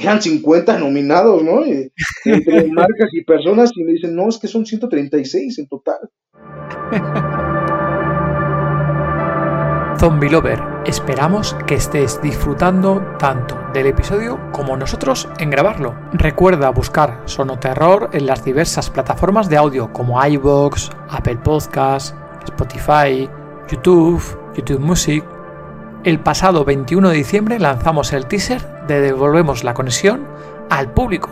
eran 50 nominados, ¿no? entre marcas y personas y me dicen, no, es que son 136 en total. Zombie Lover, esperamos que estés disfrutando tanto del episodio como nosotros en grabarlo. Recuerda buscar Sonoterror en las diversas plataformas de audio como iVoox, Apple Podcasts, Spotify, YouTube, YouTube Music. El pasado 21 de diciembre lanzamos el teaser devolvemos la conexión al público.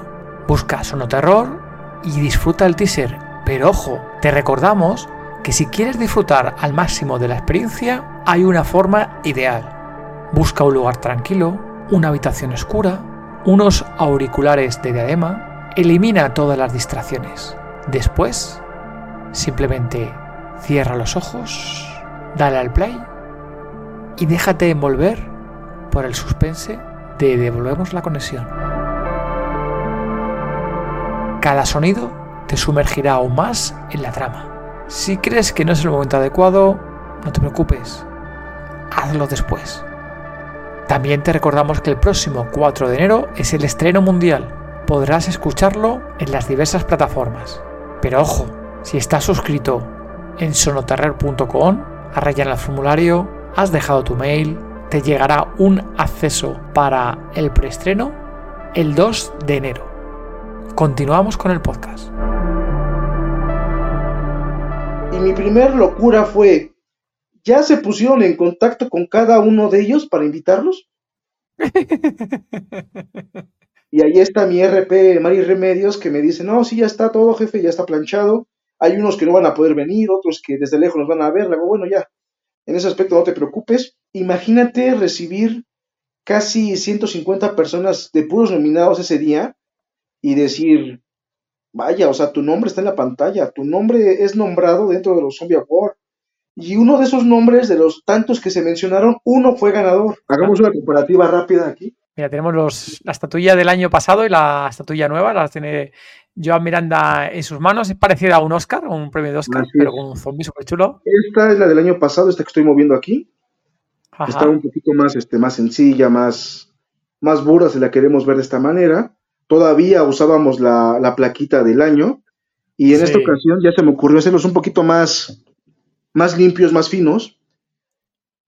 Busca Sonoterror y disfruta el teaser. Pero ojo, te recordamos que si quieres disfrutar al máximo de la experiencia, hay una forma ideal. Busca un lugar tranquilo, una habitación oscura, unos auriculares de diadema, elimina todas las distracciones. Después, simplemente cierra los ojos, dale al play y déjate envolver por el suspense de devolvemos la conexión. Cada sonido te sumergirá aún más en la trama. Si crees que no es el momento adecuado, no te preocupes, hazlo después. También te recordamos que el próximo 4 de enero es el estreno mundial. Podrás escucharlo en las diversas plataformas. Pero ojo, si estás suscrito en sonoterrer.com, has el formulario, has dejado tu mail, te llegará un acceso para el preestreno el 2 de enero. Continuamos con el podcast. Y mi primer locura fue, ¿ya se pusieron en contacto con cada uno de ellos para invitarlos? y ahí está mi RP, Mari Remedios, que me dice, no, sí, ya está todo, jefe, ya está planchado. Hay unos que no van a poder venir, otros que desde lejos nos van a ver. Le digo, bueno, ya, en ese aspecto no te preocupes. Imagínate recibir casi 150 personas de puros nominados ese día y decir, vaya, o sea, tu nombre está en la pantalla, tu nombre es nombrado dentro de los Zombie Award. Y uno de esos nombres, de los tantos que se mencionaron, uno fue ganador. Hagamos una comparativa rápida aquí. Mira, tenemos los, la estatuilla del año pasado y la estatuilla nueva, la tiene Joan Miranda en sus manos. Es parecida a un Oscar, un premio de Oscar, pero con un zombie súper chulo. Esta es la del año pasado, esta que estoy moviendo aquí. Está un poquito más, este, más sencilla, más, más burda, si la queremos ver de esta manera. Todavía usábamos la, plaquita del año. Y en esta ocasión ya se me ocurrió hacerlos un poquito más, más limpios, más finos.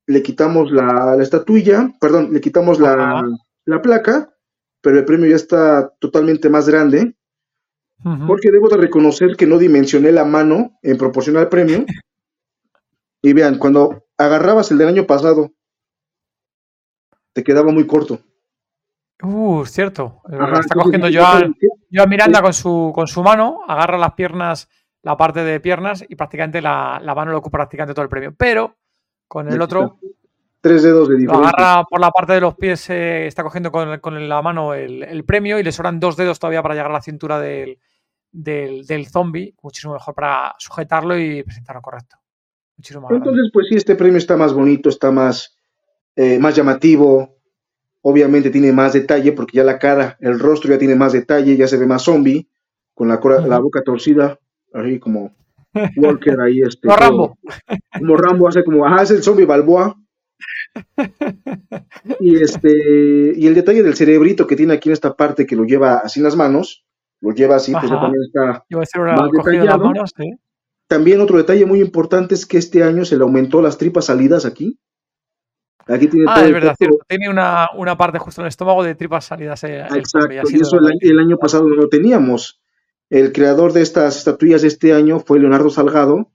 Le quitamos la, estatuilla, perdón, le quitamos la, la placa, pero el premio ya está totalmente más grande porque debo de reconocer que no dimensioné la mano en proporción al premio. y vean, cuando agarrabas el del año pasado, te quedaba muy corto. Uh, cierto. está cogiendo Joan, Miranda con su, con su mano, agarra las piernas, la parte de piernas y prácticamente la, mano lo ocupa prácticamente todo el premio. Pero con el otro. Tres dedos de diferencia. Lo agarra por la parte de los pies, eh, está cogiendo con, con la mano el, el, premio y le sobran dos dedos todavía para llegar a la cintura del, del, del zombie, muchísimo mejor para sujetarlo y presentarlo correcto. Entonces, pues sí, este premio está más bonito, está más, eh, más llamativo, obviamente tiene más detalle porque ya la cara, el rostro ya tiene más detalle, ya se ve más zombie, con la, la boca torcida, ahí como Walker ahí. Este, como Rambo. Como Rambo, hace como, ajá, es el zombie Balboa. Y este, y el detalle del cerebrito que tiene aquí en esta parte que lo lleva así en las manos, lo lleva así, pues también está más detallado. También otro detalle muy importante es que este año se le aumentó las tripas salidas aquí. Aquí tiene ah, es verdad, cierto. Tiene una, una, parte justo en el estómago de tripas salidas. Eh, Exacto, y eso el, año pasado no lo teníamos. El creador de estas estatuillas de este año fue Leonardo Salgado.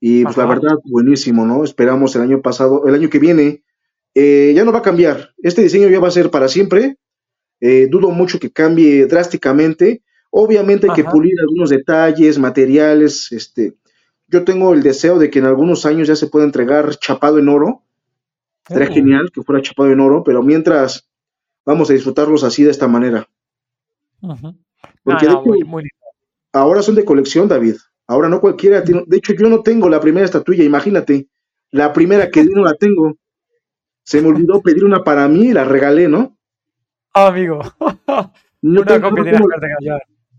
Y pues la verdad, buenísimo, ¿no? Esperamos el año pasado, el año que viene, eh, ya no va a cambiar. Este diseño ya va a ser para siempre. Eh, dudo mucho que cambie drásticamente. Obviamente hay que pulir algunos detalles, materiales. Este, yo tengo el deseo de que en algunos años ya se pueda entregar chapado en oro. Sería genial que fuera chapado en oro, pero mientras vamos a disfrutarlos así de esta manera. Porque ahora son de colección, David. Ahora no cualquiera. de hecho, yo no tengo la primera estatuilla, imagínate. La primera que no la tengo. Se me olvidó pedir una para mí y la regalé, ¿no? Ah, amigo. No una copia de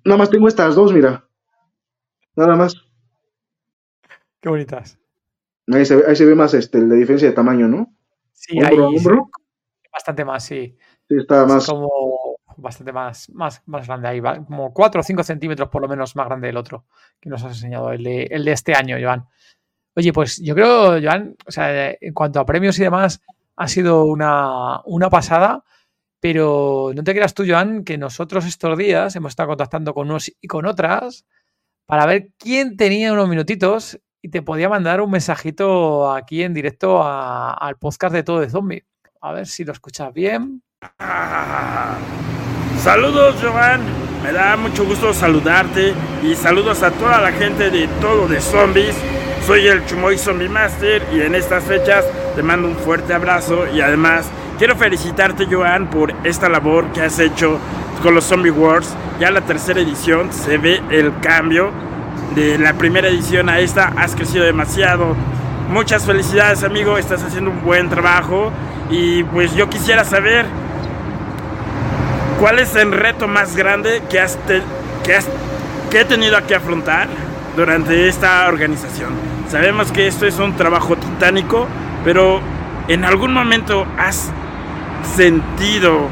Nada más tengo estas dos, mira. Nada más. Qué bonitas. Ahí se, ve, más este, la diferencia de tamaño, ¿no? Sí, ahí bastante más, sí. Sí, está más. como bastante más, más, más grande ahí, como 4 o 5 centímetros por lo menos más grande el otro que nos has enseñado, el de, el de este año, Joan. Oye, pues yo creo, Joan, o sea, en cuanto a premios y demás, ha sido una, una pasada. Pero no te creas tú, Joan, que nosotros estos días hemos estado contactando con unos y con otras para ver quién tenía unos minutitos y te podía mandar un mensajito aquí en directo al podcast de Todo de Zombie. A ver si lo escuchas bien. Saludos, Joan. Me da mucho gusto saludarte y saludos a toda la gente de Todo de Zombies. Soy el Chumoy Zombie Master y en estas fechas te mando un fuerte abrazo y además quiero felicitarte Joan por esta labor que has hecho con los Zombie Wars. Ya la tercera edición se ve el cambio de la primera edición a esta. Has crecido demasiado. Muchas felicidades amigo, estás haciendo un buen trabajo y pues yo quisiera saber cuál es el reto más grande que has, que has que he tenido que afrontar durante esta organización. Sabemos que esto es un trabajo titánico, pero ¿en algún momento has sentido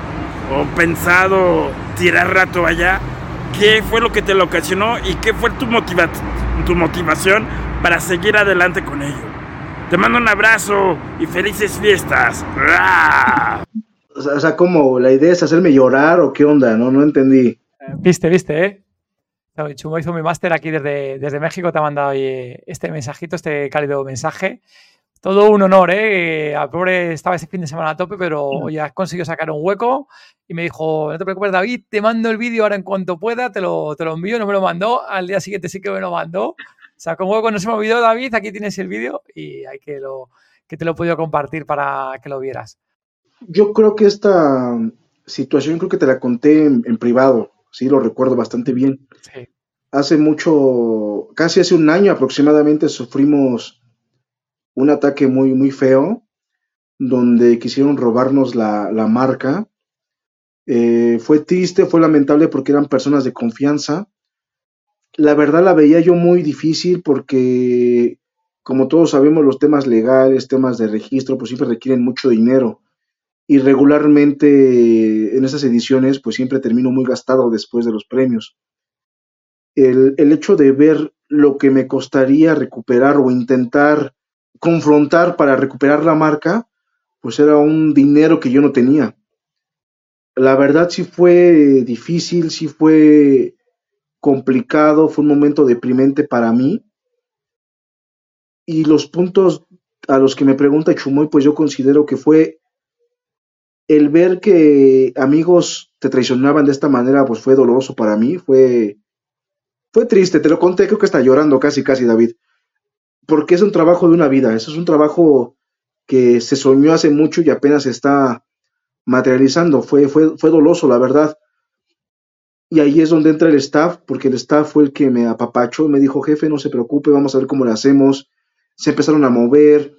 o pensado tirar rato allá? ¿Qué fue lo que te lo ocasionó y qué fue tu, motiva tu motivación para seguir adelante con ello? Te mando un abrazo y felices fiestas. O sea, como la idea es hacerme llorar o qué onda, ¿no? No entendí. Viste, viste, ¿eh? Chumo hizo mi máster aquí desde, desde México, te ha mandado este mensajito, este cálido mensaje. Todo un honor, ¿eh? Al pobre estaba ese fin de semana a tope, pero ya has conseguido sacar un hueco y me dijo, no te preocupes David, te mando el vídeo ahora en cuanto pueda, te lo, te lo envío, no me lo mandó, al día siguiente sí que me lo mandó. Sacó un hueco, no se me olvidó David, aquí tienes el vídeo y hay que, lo, que te lo he podido compartir para que lo vieras. Yo creo que esta situación creo que te la conté en privado sí lo recuerdo bastante bien. Hace mucho, casi hace un año aproximadamente, sufrimos un ataque muy, muy feo, donde quisieron robarnos la, marca. Eh, fue triste, fue lamentable porque eran personas de confianza. La verdad la veía yo muy difícil porque, como todos sabemos, los temas legales, temas de registro, pues siempre requieren mucho dinero y regularmente en esas ediciones pues siempre termino muy gastado después de los premios. El, hecho de ver lo que me costaría recuperar o intentar confrontar para recuperar la marca, pues era un dinero que yo no tenía. La verdad sí fue difícil, sí fue complicado, fue un momento deprimente para mí. Y los puntos a los que me pregunta Chumoy, pues yo considero que fue el ver que amigos te traicionaban de esta manera, pues fue doloroso para mí, fue, fue triste, te lo conté, creo que está llorando casi, casi David, porque es un trabajo de una vida, eso es un trabajo que se soñó hace mucho y apenas está materializando, fue, fue, fue doloso, la verdad. Y ahí es donde entra el staff, porque el staff fue el que me apapachó, me dijo, jefe, no se preocupe, vamos a ver cómo le hacemos. Se empezaron a mover,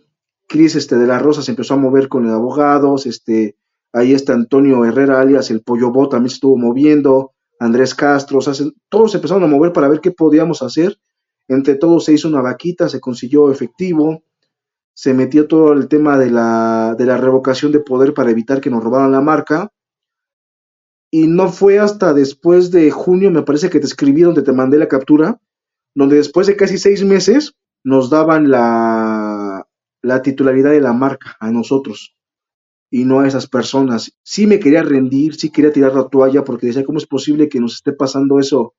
Cris este, de la Rosa se empezó a mover con los abogados, este, Ahí está Antonio Herrera, alias el Pollo Bot, también se estuvo moviendo. Andrés Castro, todos se empezaron a mover para ver qué podíamos hacer. Entre todos se hizo una vaquita, se consiguió efectivo, se metió todo el tema de la, de la revocación de poder para evitar que nos robaran la marca. Y no fue hasta después de junio, me parece que te escribí donde te mandé la captura, donde después de casi seis meses nos daban la, la titularidad de la marca a nosotros y no a esas personas. Sí me quería rendir, sí quería tirar la toalla porque decía, ¿cómo es posible que nos esté pasando eso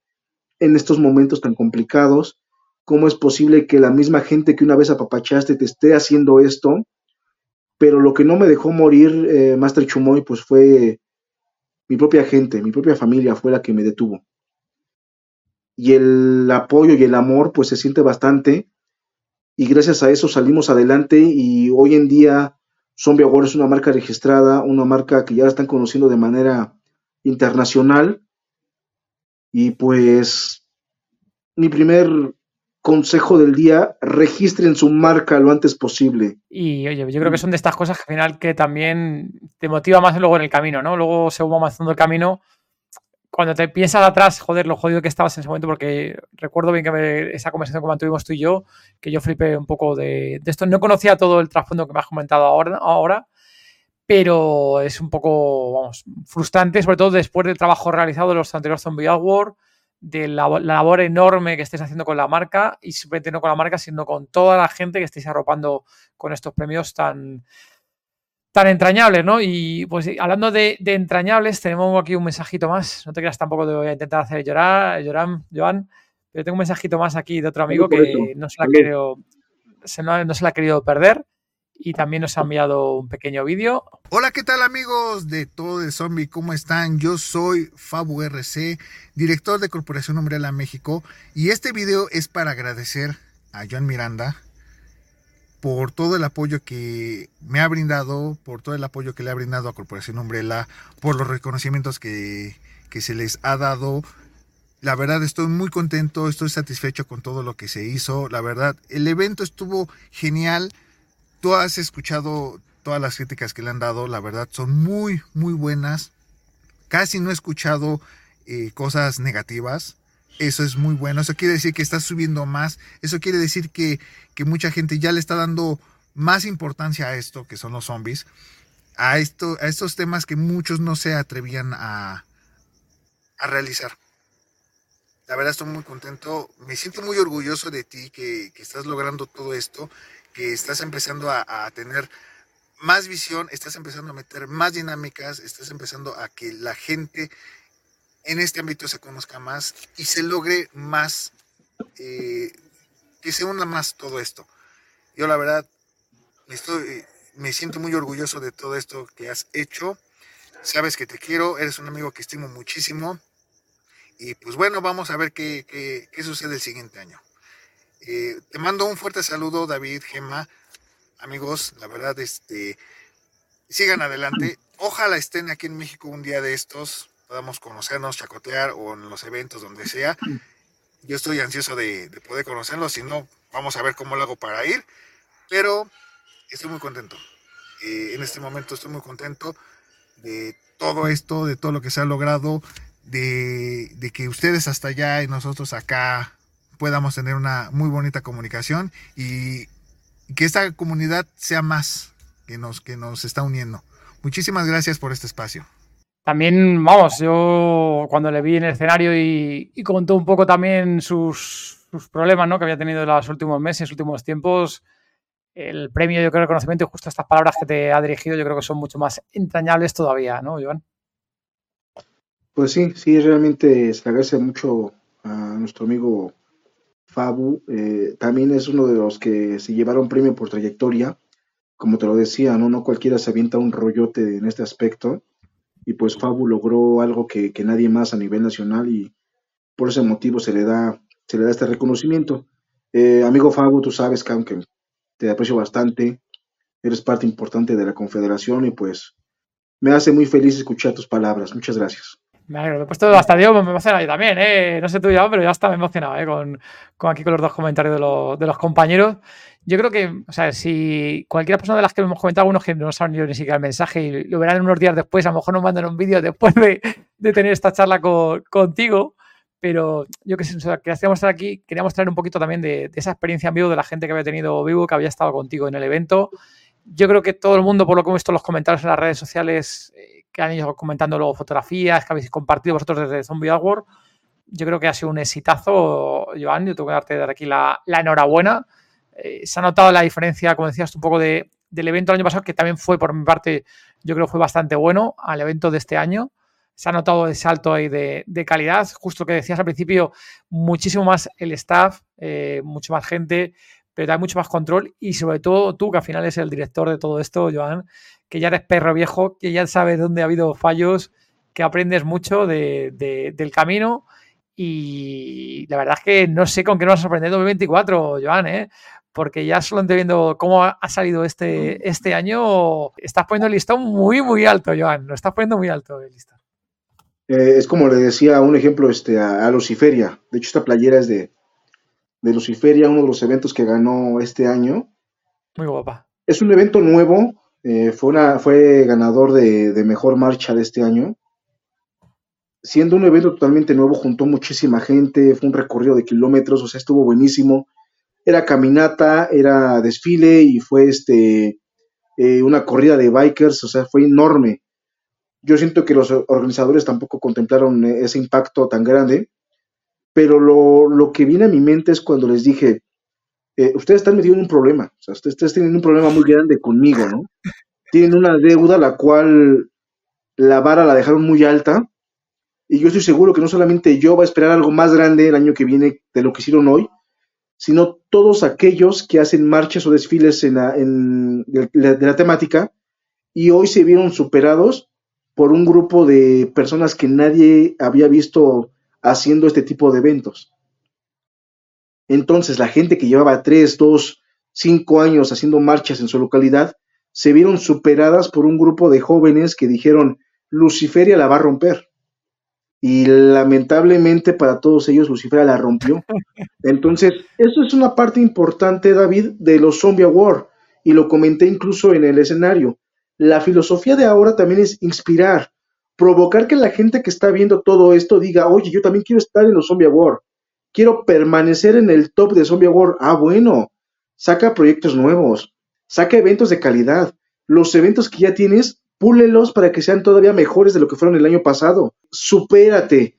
en estos momentos tan complicados? ¿Cómo es posible que la misma gente que una vez apapachaste te esté haciendo esto? Pero lo que no me dejó morir, eh, Master Chumoy, pues fue mi propia gente, mi propia familia fue la que me detuvo. Y el apoyo y el amor, pues se siente bastante. Y gracias a eso salimos adelante y hoy en día Zombie Award es una marca registrada, una marca que ya la están conociendo de manera internacional. Y pues mi primer consejo del día, registren su marca lo antes posible. Y oye, yo creo que son de estas cosas que al final que también te motiva más luego en el camino, ¿no? Luego según va avanzando el camino, cuando te piensas atrás, joder, lo jodido que estabas en ese momento, porque recuerdo bien que esa conversación que mantuvimos tú y yo, que yo flipé un poco de, esto. No conocía todo el trasfondo que me has comentado ahora, ahora, pero es un poco, vamos, frustrante, sobre todo después del trabajo realizado de los anteriores Zombie Award, de la, labor enorme que estés haciendo con la marca y simplemente no con la marca, sino con toda la gente que estéis arropando con estos premios tan tan entrañables, ¿no? Y pues hablando de, entrañables, tenemos aquí un mensajito más. No te creas tampoco te voy a intentar hacer llorar, llorar, Joan, pero tengo un mensajito más aquí de otro amigo que no se, la ha querido, no, se la ha querido perder y también nos ha enviado un pequeño vídeo. Hola, ¿qué tal amigos de Todo de Zombie? ¿Cómo están? Yo soy Fabu RC, director de Corporación Umbrella México y este video es para agradecer a Joan Miranda por todo el apoyo que me ha brindado, por todo el apoyo que le ha brindado a Corporación Umbrella, por los reconocimientos que, que se les ha dado. La verdad estoy muy contento, estoy satisfecho con todo lo que se hizo. La verdad, el evento estuvo genial. Tú has escuchado todas las críticas que le han dado, la verdad son muy, muy buenas. Casi no he escuchado eh, cosas negativas. Eso es muy bueno. Eso quiere decir que está subiendo más. Eso quiere decir que, mucha gente ya le está dando más importancia a esto, que son los zombies. A, esto, a estos temas que muchos no se atrevían a, a realizar. La verdad estoy muy contento. Me siento muy orgulloso de ti que, estás logrando todo esto, que estás empezando a, tener más visión, estás empezando a meter más dinámicas, estás empezando a que la gente en este ámbito se conozca más y se logre más, eh, que se una más todo esto. Yo la verdad estoy, me siento muy orgulloso de todo esto que has hecho. Sabes que te quiero, eres un amigo que estimo muchísimo. Y pues bueno, vamos a ver qué, qué, sucede el siguiente año. Eh, te mando un fuerte saludo, David, Gemma, amigos. La verdad, este, sigan adelante. Ojalá estén aquí en México un día de estos podamos conocernos, chacotear o en los eventos donde sea. Yo estoy ansioso de, poder conocerlos, si no, vamos a ver cómo lo hago para ir, pero estoy muy contento. Eh, en este momento estoy muy contento de todo esto, de todo lo que se ha logrado, de, que ustedes hasta allá y nosotros acá podamos tener una muy bonita comunicación y que esta comunidad sea más que nos, que nos está uniendo. Muchísimas gracias por este espacio. También, vamos, yo cuando le vi en el escenario y, contó un poco también sus, problemas ¿no? que había tenido en los últimos meses, últimos tiempos, el premio, yo creo, el reconocimiento y justo estas palabras que te ha dirigido, yo creo que son mucho más entrañables todavía, ¿no, Joan? Pues sí, sí, realmente se agradece mucho a nuestro amigo Fabu. Eh, también es uno de los que se llevaron premio por trayectoria. Como te lo decía, ¿no? No cualquiera se avienta un rollote en este aspecto y pues Fabu logró algo que, nadie más a nivel nacional y por ese motivo se le da, se le da este reconocimiento. Eh, amigo Fabu, tú sabes que aunque te aprecio bastante, eres parte importante de la Confederación y pues me hace muy feliz escuchar tus palabras. Muchas gracias. Me he puesto hasta Dios, me emociona yo también, ¿eh? No sé tú ya, pero ya está, me he emocionado, ¿eh? Con, con aquí con los dos comentarios de los, de los compañeros. Yo creo que, o sea, si cualquiera persona de las que hemos comentado, algunos que no saben ni siquiera el mensaje y lo verán unos días después, a lo mejor nos mandan un vídeo después de, de, tener esta charla contigo, pero yo que sé, o sea, queríamos estar aquí, queríamos traer un poquito también de, esa experiencia en vivo de la gente que había tenido vivo, que había estado contigo en el evento. Yo creo que todo el mundo, por lo que hemos visto en los comentarios en las redes sociales, eh, que han ido comentando luego fotografías que habéis compartido vosotros desde Zombie Award, yo creo que ha sido un exitazo, Joan. Yo tengo que darte de aquí la, la enhorabuena eh, se ha notado la diferencia, como decías un poco de, del evento del año pasado, que también fue, por mi parte, yo creo que fue bastante bueno, al evento de este año. Se ha notado el salto ahí de, calidad, justo lo que decías al principio, muchísimo más el staff, eh, mucho más gente, pero hay mucho más control y sobre todo tú, que al final eres el director de todo esto, Joan, que ya eres perro viejo, que ya sabes dónde ha habido fallos, que aprendes mucho del camino y la verdad es que no sé con qué nos va a sorprender 2024, Joan, ¿eh? porque ya solo viendo cómo ha salido este, este año, estás poniendo el listón muy, muy alto, Joan. Lo estás poniendo muy alto el listón. Eh, es como le decía un ejemplo este, a, Luciferia. De hecho, esta playera es de, de Luciferia, uno de los eventos que ganó este año. Muy guapa. Es un evento nuevo. Eh, fue, una, fue ganador de, de mejor marcha de este año siendo un evento totalmente nuevo, juntó muchísima gente, fue un recorrido de kilómetros, o sea, estuvo buenísimo era caminata, era desfile y fue este eh, una corrida de bikers, o sea, fue enorme. Yo siento que los organizadores tampoco contemplaron ese impacto tan grande, pero lo, que viene a mi mente es cuando les dije, eh, ustedes están metidos en un problema, o sea, ustedes, tienen un problema muy grande conmigo, ¿no? Tienen una deuda la cual la vara la dejaron muy alta y yo estoy seguro que no solamente yo va a esperar algo más grande el año que viene de lo que hicieron hoy, sino todos aquellos que hacen marchas o desfiles en la, de, la, temática y hoy se vieron superados por un grupo de personas que nadie había visto haciendo este tipo de eventos. Entonces, la gente que llevaba tres, dos, cinco años haciendo marchas en su localidad, se vieron superadas por un grupo de jóvenes que dijeron, Luciferia la va a romper. Y lamentablemente para todos ellos, Luciferia la rompió. Entonces, eso es una parte importante, David, de los Zombie War. Y lo comenté incluso en el escenario. La filosofía de ahora también es inspirar, provocar que la gente que está viendo todo esto diga, oye, yo también quiero estar en los Zombie War. Quiero permanecer en el top de Zombie War. Ah, bueno, saca proyectos nuevos, saca eventos de calidad. Los eventos que ya tienes, púlelos para que sean todavía mejores de lo que fueron el año pasado. Supérate,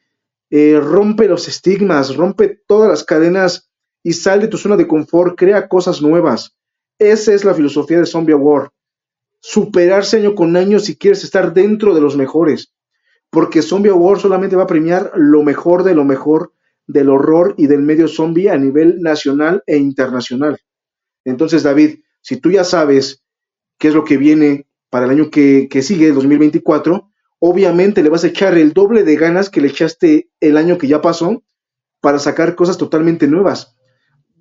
eh, rompe los estigmas, rompe todas las cadenas y sal de tu zona de confort, crea cosas nuevas. Esa es la filosofía de Zombie War. Superarse año con año si quieres estar dentro de los mejores. Porque Zombie War solamente va a premiar lo mejor de lo mejor del horror y del medio zombie a nivel nacional e internacional. Entonces, David, si tú ya sabes qué es lo que viene para el año que, sigue, el 2024, obviamente le vas a echar el doble de ganas que le echaste el año que ya pasó para sacar cosas totalmente nuevas.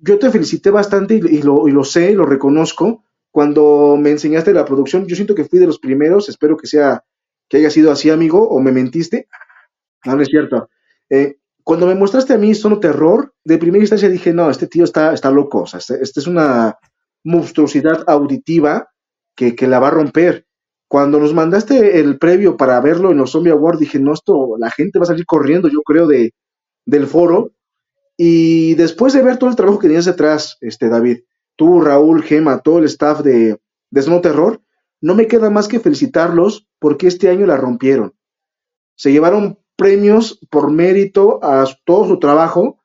Yo te felicité bastante y, lo, y lo sé, lo reconozco. Cuando me enseñaste la producción, yo siento que fui de los primeros, espero que sea, que haya sido así, amigo, o me mentiste. No, es cierto. Eh, cuando me mostraste a mí Sono Terror, de primera instancia dije, no, este tío está, está loco, o sea, este, este es una monstruosidad auditiva que, la va a romper. Cuando nos mandaste el previo para verlo en los Zombie Awards, dije, no, esto, la gente va a salir corriendo, yo creo, de, del foro. Y después de ver todo el trabajo que tenías detrás, este, David, tú, Raúl, Gema, todo el staff de, de Snow Terror, no me queda más que felicitarlos porque este año la rompieron. Se llevaron premios por mérito a todo su trabajo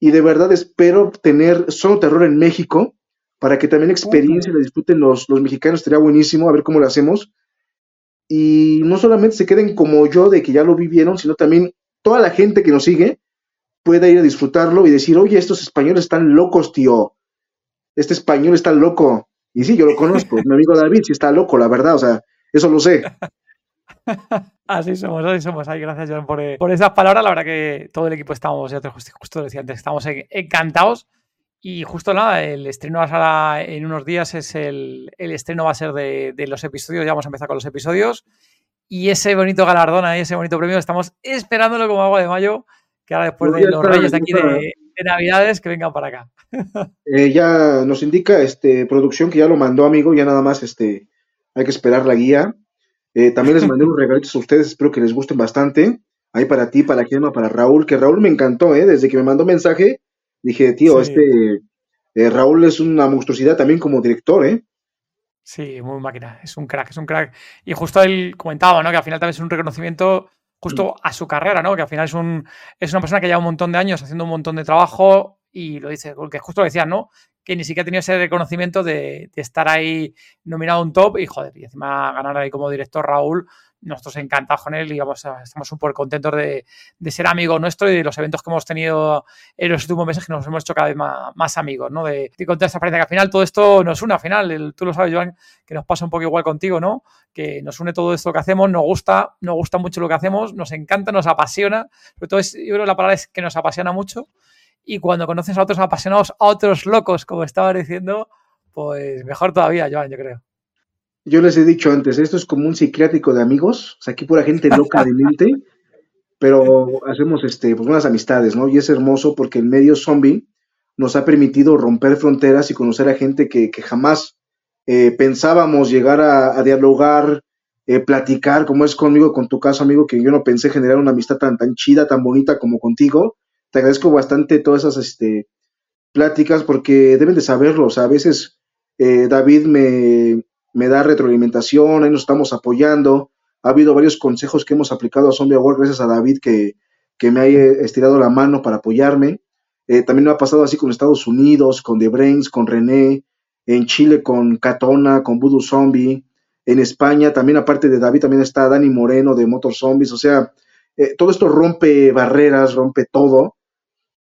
y de verdad espero tener solo terror en México para que también experiencia la disfruten los, los mexicanos, sería buenísimo, a ver cómo lo hacemos. Y no solamente se queden como yo de que ya lo vivieron, sino también toda la gente que nos sigue pueda ir a disfrutarlo y decir, oye, estos españoles están locos, tío. Este español está loco. Y sí, yo lo conozco. Mi amigo David sí está loco, la verdad. O sea, eso lo sé. Así somos, así somos. Ay, gracias, John, por, por, esas palabras. La verdad que todo el equipo estamos, ya te justo decía antes, estamos encantados. Y justo nada, el estreno a en unos días es el, el estreno va a ser de, de, los episodios, ya vamos a empezar con los episodios. Y ese bonito galardón ahí, ese bonito premio, estamos esperándolo como agua de mayo, que ahora después de los reyes de aquí de, Navidades, que vengan para acá. Eh, ya nos indica este producción que ya lo mandó, amigo, ya nada más este hay que esperar la guía eh, también les mandé unos regalitos a ustedes, espero que les gusten bastante. Ahí para ti, para Gemma, para Raúl, que Raúl me encantó, ¿eh? Desde que me mandó mensaje, dije, tío, este eh, Raúl es una monstruosidad también como director, ¿eh? Sí, muy máquina, es un crack, es un crack. Y justo él comentaba, ¿no? Que al final también es un reconocimiento justo mm. a su carrera, ¿no? Que al final es, un, es una persona que lleva un montón de años haciendo un montón de trabajo y lo dice, porque justo lo decía, ¿no? que ni siquiera ha tenido ese reconocimiento de, estar ahí nominado a un top y joder, y encima ganar ahí como director Raúl, nosotros encantados con él y vamos, estamos súper contentos de, ser amigo nuestro y de los eventos que hemos tenido en los últimos meses que nos hemos hecho cada vez más, amigos, ¿no? De, de contar experiencia que al final todo esto nos une, al final, tú lo sabes, Joan, que nos pasa un poco igual contigo, ¿no? Que nos une todo esto que hacemos, nos gusta, nos gusta mucho lo que hacemos, nos encanta, nos apasiona, sobre todo es, yo creo que la palabra es que nos apasiona mucho y cuando conoces a otros apasionados, a otros locos, como estaba diciendo, pues mejor todavía, Joan, yo creo. Yo les he dicho antes, esto es como un psiquiátrico de amigos, o sea, aquí pura gente loca de mente, pero hacemos este, pues, buenas amistades, ¿no? Y es hermoso porque el medio zombie nos ha permitido romper fronteras y conocer a gente que, jamás eh, pensábamos llegar a, dialogar, eh, platicar, como es conmigo, con tu caso, amigo, que yo no pensé generar una amistad tan, tan chida, tan bonita como contigo te agradezco bastante todas esas este, pláticas porque deben de saberlo. O sea, a veces eh, David me, me, da retroalimentación, ahí nos estamos apoyando. Ha habido varios consejos que hemos aplicado a Zombie Award gracias a David que, que me ha estirado la mano para apoyarme. Eh, también me ha pasado así con Estados Unidos, con The Brains, con René, en Chile con Catona, con Voodoo Zombie, en España también aparte de David también está Dani Moreno de Motor Zombies, o sea, eh, todo esto rompe barreras, rompe todo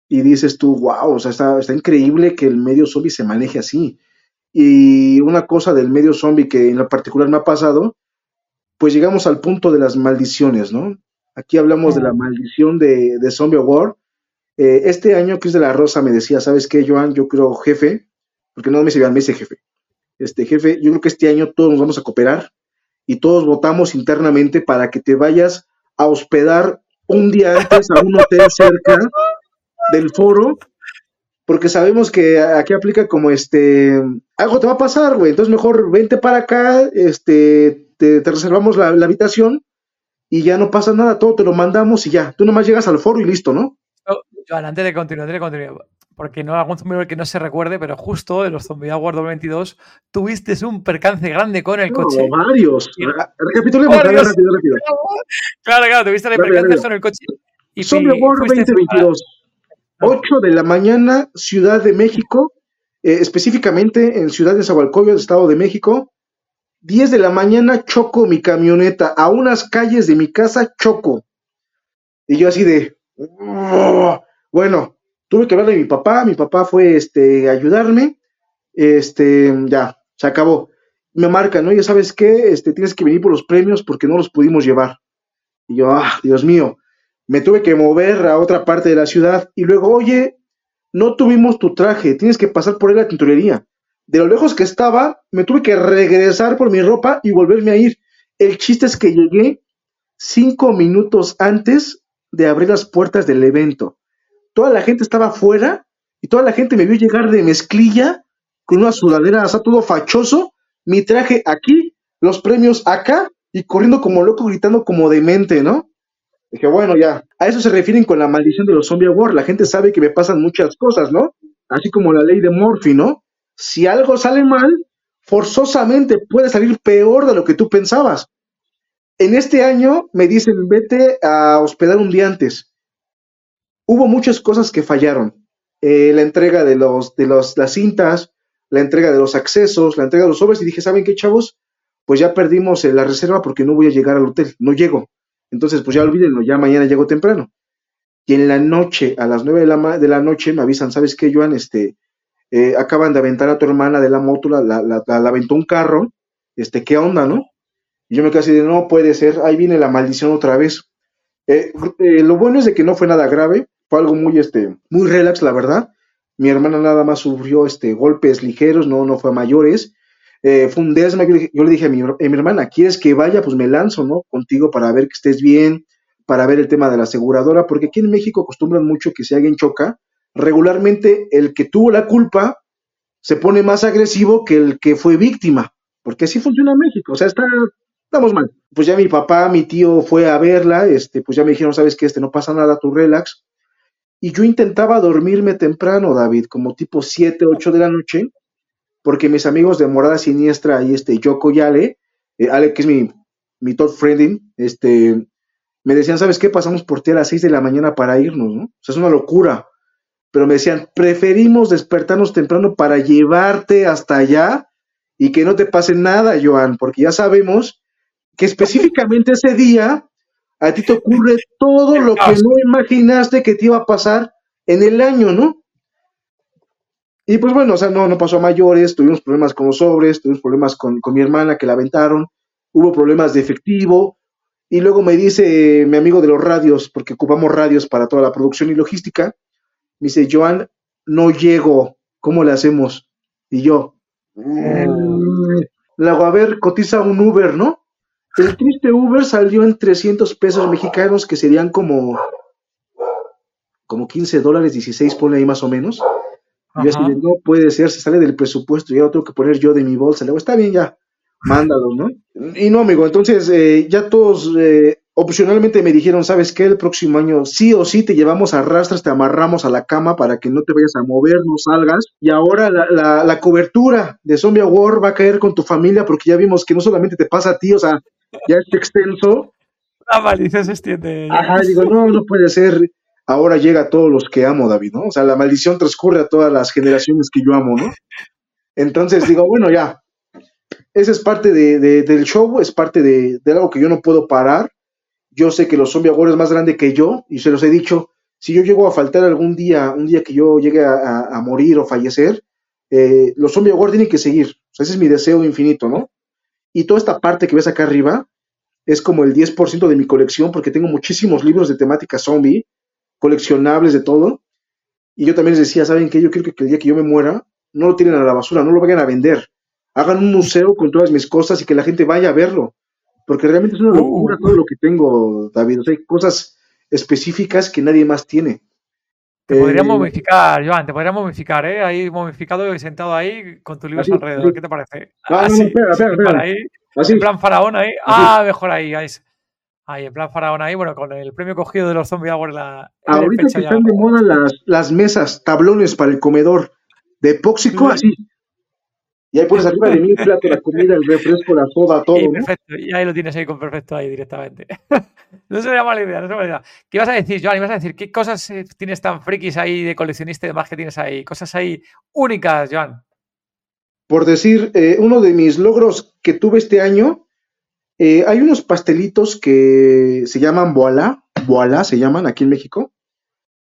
y dices tú, wow, o sea, está, está increíble que el medio zombie se maneje así. Y una cosa del medio zombie que en lo particular me ha pasado, pues llegamos al punto de las maldiciones, ¿no? Aquí hablamos de la maldición de, de Zombie War. Eh, este año Chris de la Rosa me decía, ¿sabes qué, Joan? Yo creo, jefe, porque no me dice, me dice jefe, este jefe, yo creo que este año todos nos vamos a cooperar y todos votamos internamente para que te vayas a hospedar un día antes a un hotel cerca del foro, porque sabemos que aquí aplica como este, algo te va a pasar, güey, entonces mejor vente para acá, este, te, reservamos la, habitación y ya no pasa nada, todo te lo mandamos y ya, tú nomás llegas al foro y listo, ¿no? Oh, Joan, antes de continuar, antes de continuar, porque no algún zombie que no se recuerde, pero justo en los Zombie Awards 2022 tuviste un percance grande con el coche. varios. Recapitulemos rápido, rápido, rápido. Claro, claro, tuviste el percance con el coche. Y Zombie Award 2022. 8 de la mañana, Ciudad de México, eh, específicamente en Ciudad de Zahualcoyo, Estado de México. 10 de la mañana choco mi camioneta a unas calles de mi casa, choco. Y yo así de, bueno, tuve que hablar de mi papá, mi papá fue este, a ayudarme, este, ya, se acabó. Me marca, ¿no? Ya sabes qué, este, tienes que venir por los premios porque no los pudimos llevar. Y yo, ah, Dios mío, me tuve que mover a otra parte de la ciudad y luego, oye, no tuvimos tu traje, tienes que pasar por él la tintorería. De lo lejos que estaba, me tuve que regresar por mi ropa y volverme a ir. El chiste es que llegué cinco minutos antes de abrir las puertas del evento toda la gente estaba afuera y toda la gente me vio llegar de mezclilla con una sudadera, sea, todo fachoso, mi traje aquí, los premios acá y corriendo como loco, gritando como demente, ¿no? Dije, bueno, ya, a eso se refieren con la maldición de los zombie war. La gente sabe que me pasan muchas cosas, ¿no? Así como la ley de Murphy, ¿no? Si algo sale mal, forzosamente puede salir peor de lo que tú pensabas. En este año me dicen, vete a hospedar un día antes hubo muchas cosas que fallaron. Eh, la entrega de, los, de los, las cintas, la entrega de los accesos, la entrega de los sobres, y dije, ¿saben qué, chavos? Pues ya perdimos eh, la reserva porque no voy a llegar al hotel, no llego. Entonces, pues ya olvídenlo, ya mañana llego temprano. Y en la noche, a las nueve de la, de la noche, me avisan, ¿sabes qué, Joan? Este, eh, acaban de aventar a tu hermana de la moto, la, la, la, aventó un carro, este, ¿qué onda, no? Y yo me quedé así de, no puede ser, ahí viene la maldición otra vez. lo bueno es de que no fue nada grave, fue algo muy, este, muy relax, la verdad. Mi hermana nada más sufrió este, golpes ligeros, no, no fue mayores. Eh, fue un desma, yo, le dije a mi, a mi, hermana, ¿quieres que vaya? Pues me lanzo, ¿no? Contigo para ver que estés bien, para ver el tema de la aseguradora, porque aquí en México acostumbran mucho que si alguien choca, regularmente el que tuvo la culpa se pone más agresivo que el que fue víctima, porque así funciona México, o sea, está, estamos mal. Pues ya mi papá, mi tío fue a verla, este, pues ya me dijeron, sabes que este no pasa nada, tú relax. Y yo intentaba dormirme temprano, David, como tipo 7, 8 de la noche, porque mis amigos de Morada Siniestra y este Yoko y Ale, eh, Ale que es mi, mi top friending, este, me decían, ¿sabes qué? Pasamos por ti a las 6 de la mañana para irnos, ¿no? O sea, es una locura. Pero me decían, preferimos despertarnos temprano para llevarte hasta allá y que no te pase nada, Joan, porque ya sabemos que específicamente ese día a ti te ocurre todo lo que no imaginaste que te iba a pasar en el año, ¿no? Y pues bueno, o sea, no, no pasó a mayores, tuvimos problemas con los sobres, tuvimos problemas con, mi hermana que la aventaron, hubo problemas de efectivo, y luego me dice mi amigo de los radios, porque ocupamos radios para toda la producción y logística, me dice, Joan, no llego, ¿cómo le hacemos? Y yo, mm, le hago, a ver, cotiza un Uber, ¿no? El triste Uber salió en 300 pesos mexicanos, que serían como, como 15 dólares, 16, pone ahí más o menos. Y yo así no puede ser, se sale del presupuesto, ya lo tengo que poner yo de mi bolsa. Le digo, está bien, ya, mándalo, ¿no? Y no, amigo, entonces eh, ya todos eh, opcionalmente me dijeron, ¿sabes qué? El próximo año sí o sí te llevamos a rastras, te amarramos a la cama para que no te vayas a mover, no salgas. Y ahora la, la cobertura de Zombie War va a caer con tu familia porque ya vimos que no solamente te pasa a ti, o sea, ya es extenso. La maldición se extiende. Ajá, digo, no, no puede ser. Ahora llega a todos los que amo, David, ¿no? O sea, la maldición transcurre a todas las generaciones que yo amo, ¿no? Entonces digo, bueno, ya. Esa es parte de, del show, es parte de, algo que yo no puedo parar. Yo sé que los zombies ahora es más grande que yo, y se los he dicho. Si yo llego a faltar algún día, un día que yo llegue a, morir o fallecer, eh, los zombies ahora tienen que seguir. O sea, ese es mi deseo infinito, ¿no? Y toda esta parte que ves acá arriba es como el 10% de mi colección porque tengo muchísimos libros de temática zombie, coleccionables de todo. Y yo también les decía, ¿saben qué? Yo creo que el día que yo me muera, no lo tiren a la basura, no lo vayan a vender. Hagan un museo con todas mis cosas y que la gente vaya a verlo. Porque realmente es una locura Uh. todo lo que tengo, David. O sea, hay cosas específicas que nadie más tiene. Te podrían Eh, momificar, Joan, te podrían momificar, ¿eh? Ahí momificado y sentado ahí con tus libros Así, alrededor. así. ¿Qué te parece? No, no, no, Así, espera, espera, espera. ahí, Así. en plan faraón ahí. Ah, mejor ahí, ahí. Ahí, en plan faraón ahí, bueno, con el premio cogido de los zombies ahora en la. Ahorita que están de moda las, las mesas, tablones para el comedor de epóxico, Sí. así. Y ahí pones arriba de mí el plato, la comida, el refresco, la soda, todo. Y ¿no? perfecto, y ahí lo tienes ahí con perfecto ahí directamente. no sería mala idea, no sería mala idea. ¿Qué ibas a decir, Joan? Ibas a decir, ¿qué cosas eh, tienes tan frikis ahí de coleccionista y demás que tienes ahí? Cosas ahí únicas, Joan. Por decir, eh, uno de mis logros que tuve este año, eh, hay unos pastelitos que se llaman Boalá, Boalá se llaman aquí en México.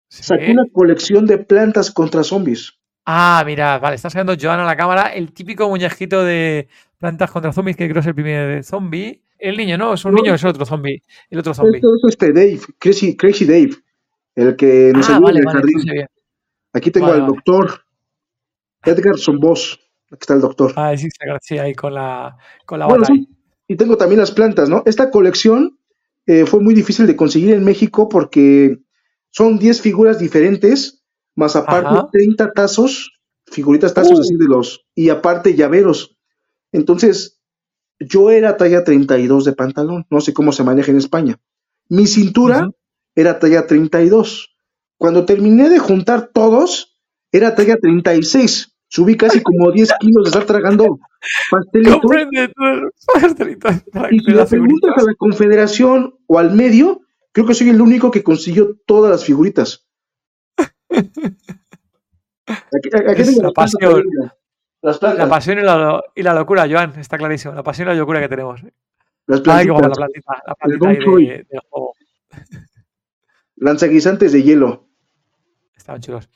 Sí. una colección de plantas contra zombies. Ah, mira, vale, está sacando Joan a la cámara el típico muñequito de plantas contra zombies, que creo que es el primer zombie. El niño, ¿no? Es un No. niño, es el otro zombie. El otro zombie. Esto es este Dave, Crazy, Crazy Dave, el que nos Ah, ayuda vale, en el vale, jardín. Aquí tengo Vale, al doctor Edgar Boss. Aquí está el doctor. Ah, sí, sí, ahí con la, con la Bueno, bata y tengo también las plantas, ¿no? Esta colección eh, fue muy difícil de conseguir en México porque son 10 figuras diferentes, más aparte Ajá. 30 tazos, figuritas tazos Uh. así de los, y aparte llaveros. Entonces, yo era talla 32 de pantalón, no sé cómo se maneja en España. Mi cintura Ujú. era talla 32. Cuando terminé de juntar todos, era talla 36. Subí casi como 10 kilos de estar tragando pastelitos. De Y si de le preguntas a la Confederación o al medio, creo que soy el único que consiguió todas las figuritas. Aquí, aquí Es la pasión. Las. La y la, y la locura, Joan, está clarísimo. La pasión y la locura que tenemos. las Ay, qué guapa la plantitas, plantita, la plantita de, del juego. lanzaguisantes de hielo. Estaban chulos.